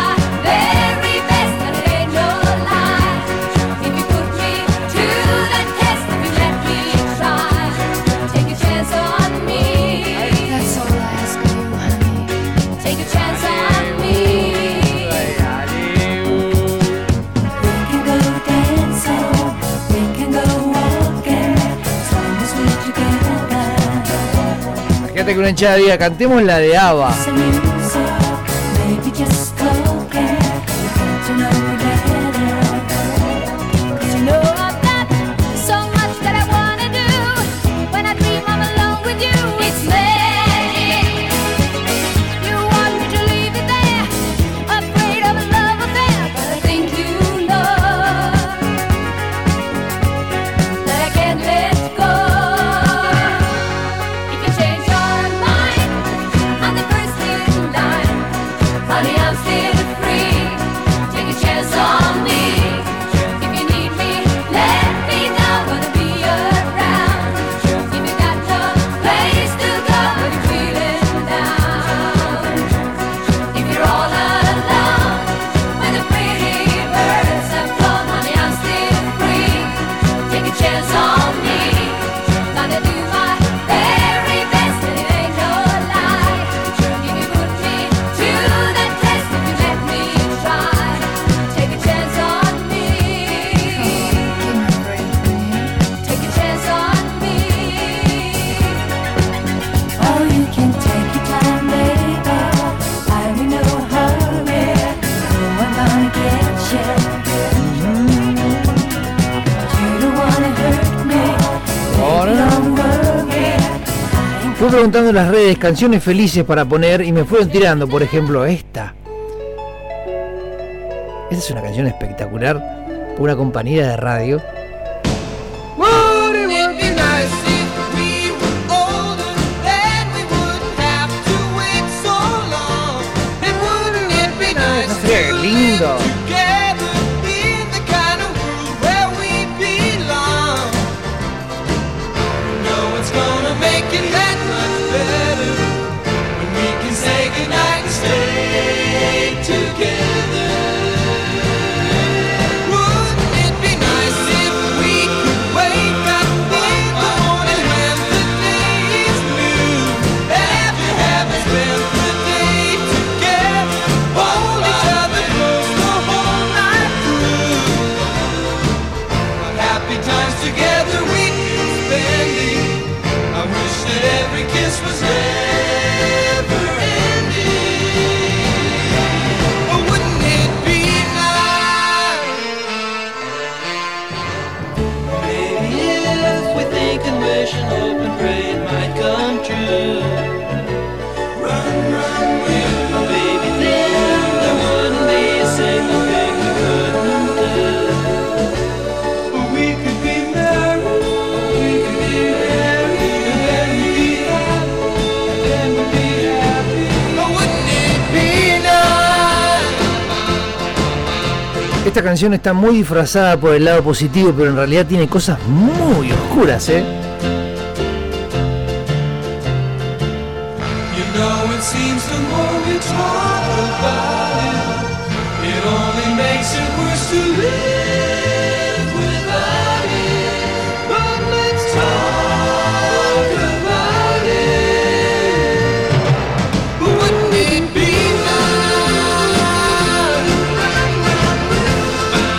Que una hinchada de. Cantemos la de Ava. preguntando en las redes canciones felices para poner y me fueron tirando, por ejemplo, esta. Esta es una canción espectacular por una compañera de radio está muy disfrazada por el lado positivo, pero en realidad tiene cosas muy oscuras, ¿eh?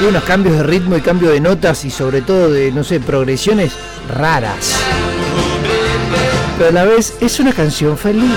unos cambios de ritmo y cambio de notas y sobre todo de, no sé, progresiones raras. Pero a la vez es una canción feliz.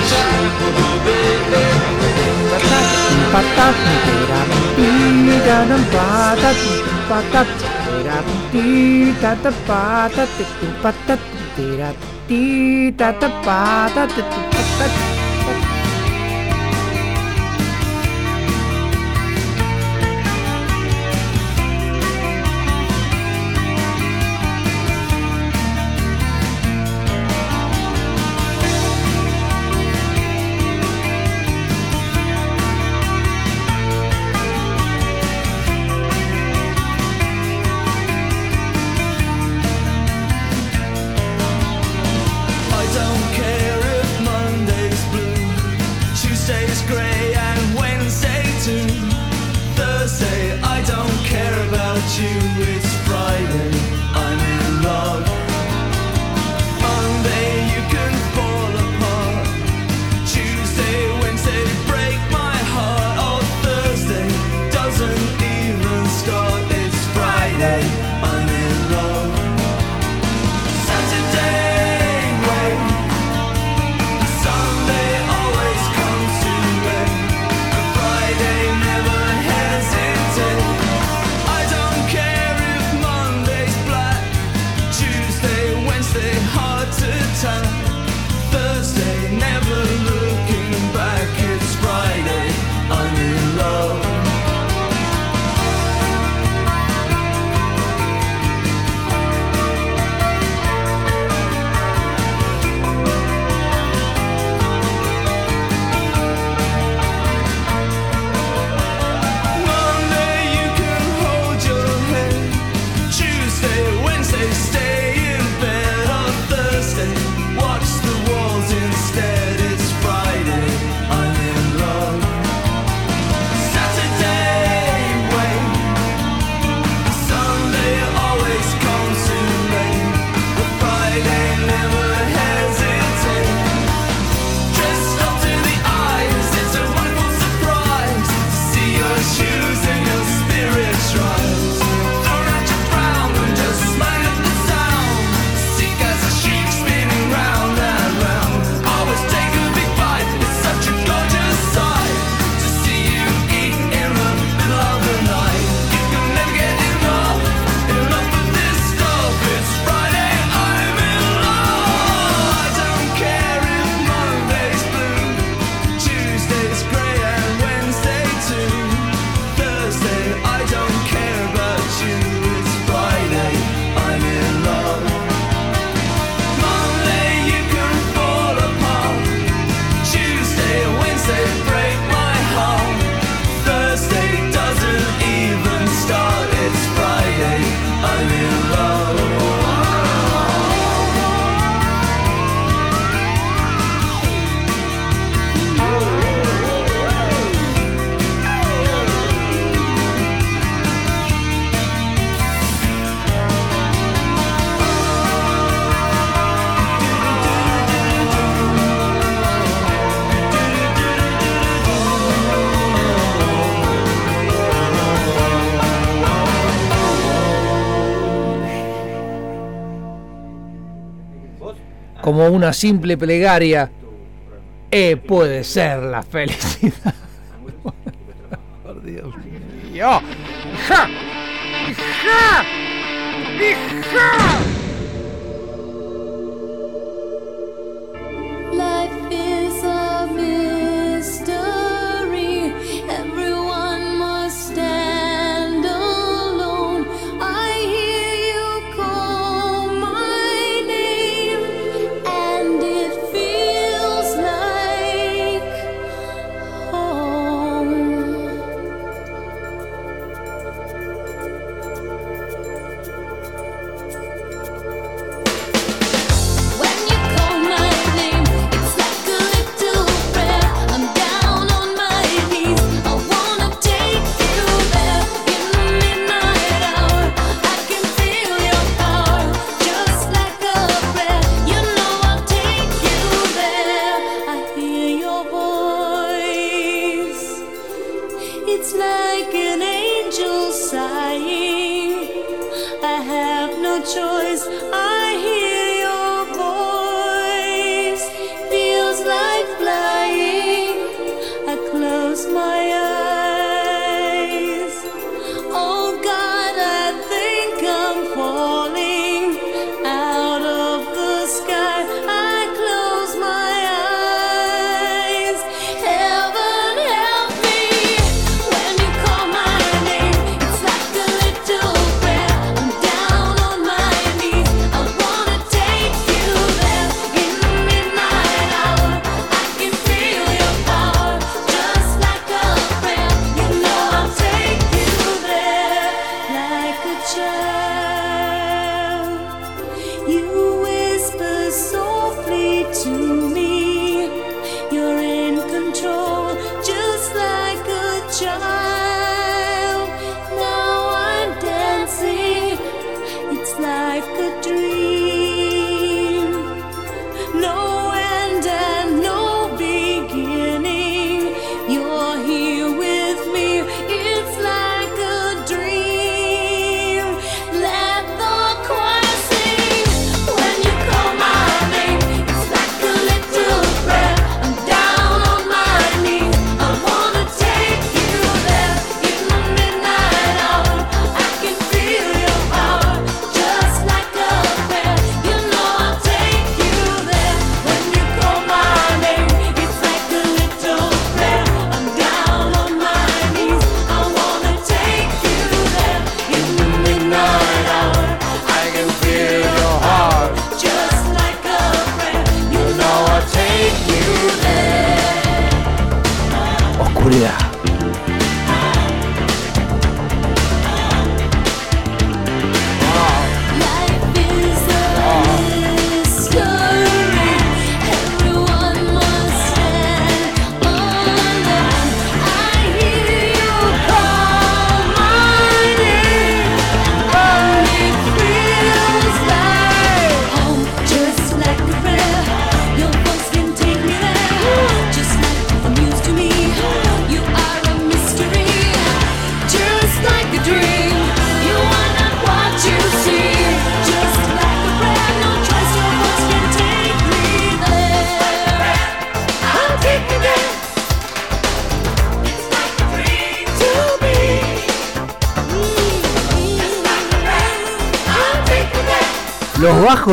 como una simple plegaria, eh, puede ser la felicidad. [laughs] Por Dios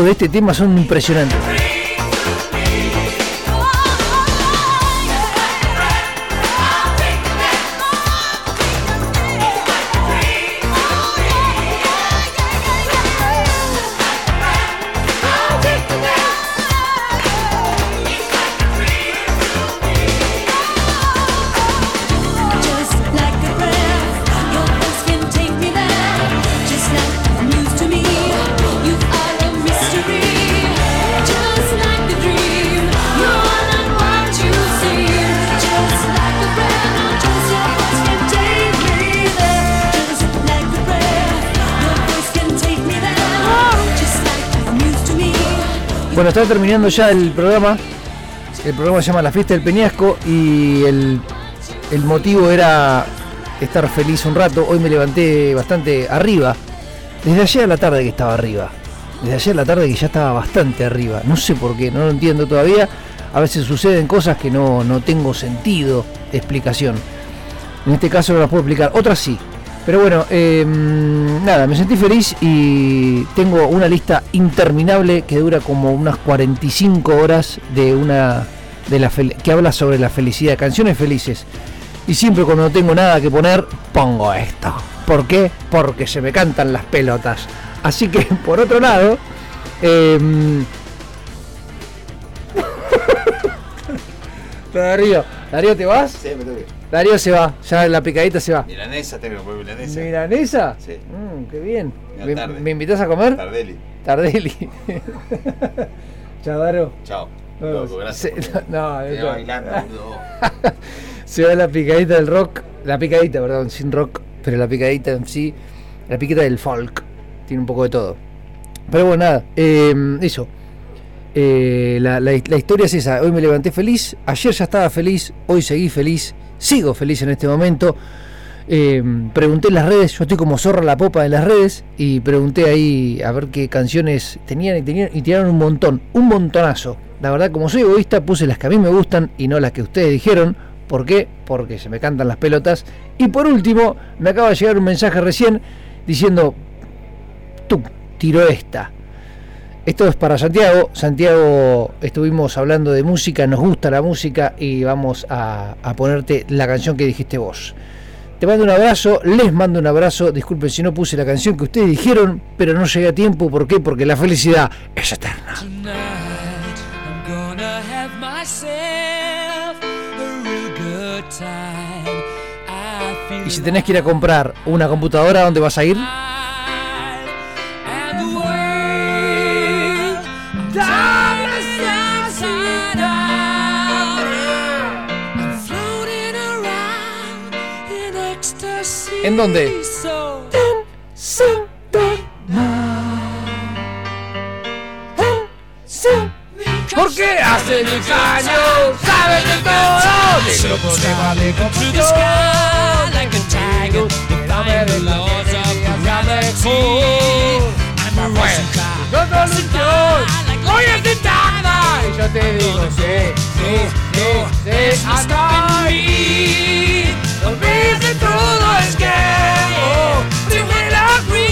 de este tema son impresionantes. Está terminando ya el programa. El programa se llama La Fiesta del Peñasco y el, motivo era estar feliz un rato. Hoy me levanté bastante arriba. Desde ayer a la tarde que estaba arriba. Desde ayer a la tarde que ya estaba bastante arriba. No sé por qué, no lo entiendo todavía. A veces suceden cosas que no, no tengo sentido de explicación. En este caso no las puedo explicar, otras sí. Pero bueno, eh, nada, me sentí feliz y tengo una lista interminable que dura como unas 45 horas de una de la que habla sobre la felicidad, canciones felices. Y siempre cuando no tengo nada que poner, pongo esto. ¿Por qué? Porque se me cantan las pelotas. Así que, [laughs] por otro lado, eh, [laughs] Darío, Darío, ¿te vas? Sí, me tengo que ir. Darío se va, ya la picadita se va. Milanesa, tengo que comer milanesa. ¿Milanesa? Sí. Mm, qué bien. ¿Me, me invitas a comer? Tardelli. Tardelli. [laughs] Chao, Daro. Chao. No, Loco, gracias. se- [laughs] no, no. bailando. [laughs] Se va la picadita del rock. La picadita, perdón, sin rock. Pero la picadita en sí. La picadita del folk. Tiene un poco de todo. Pero bueno, nada. eh, eso. Eh, la, la- la historia es esa. Hoy me levanté feliz. Ayer ya estaba feliz. Hoy seguí feliz. Sigo feliz en este momento. Eh, pregunté en las redes. Yo estoy como zorra la popa en las redes. Y pregunté ahí a ver qué canciones tenían. Y, tenían, y tiraron un montón. Un montonazo. La verdad, como soy egoísta, puse las que a mí me gustan y no las que ustedes dijeron. ¿Por qué? Porque se me cantan las pelotas. Y por último, me acaba de llegar un mensaje recién diciendo, tú, tiro esta. Esto es para Santiago. Santiago, estuvimos hablando de música, nos gusta la música y vamos a, a ponerte la canción que dijiste vos. Te mando un abrazo, les mando un abrazo. Disculpen si no puse la canción que ustedes dijeron, pero no llegué a tiempo. ¿Por qué? Porque la felicidad es eterna. Y si tenés que ir a comprar una computadora, ¿dónde vas a ir? ¿En dónde? So Porque hace mil años sabes de todo. Negro problema de like a tiger, defying the laws of gravity. I'm a racing car. No te luchó, hoy es de tarde. Y yo te digo, sí, sí, sí. Olvides de todo es que oh, Dime la breeze just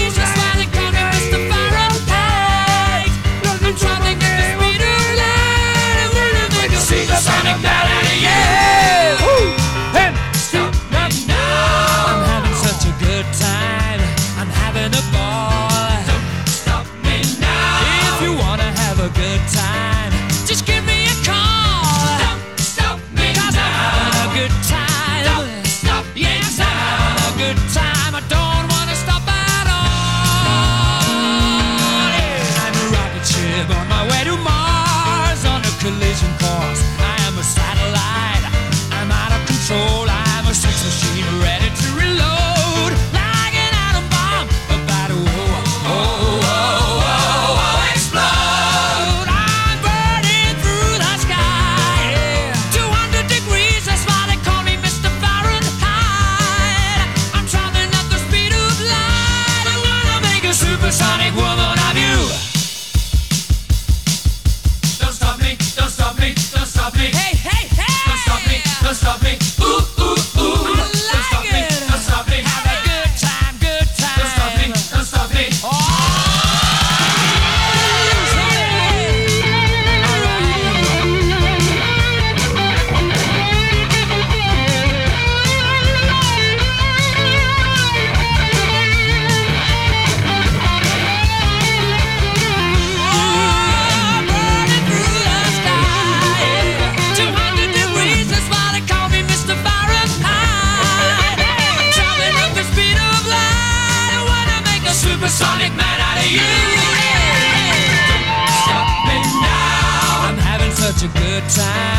time.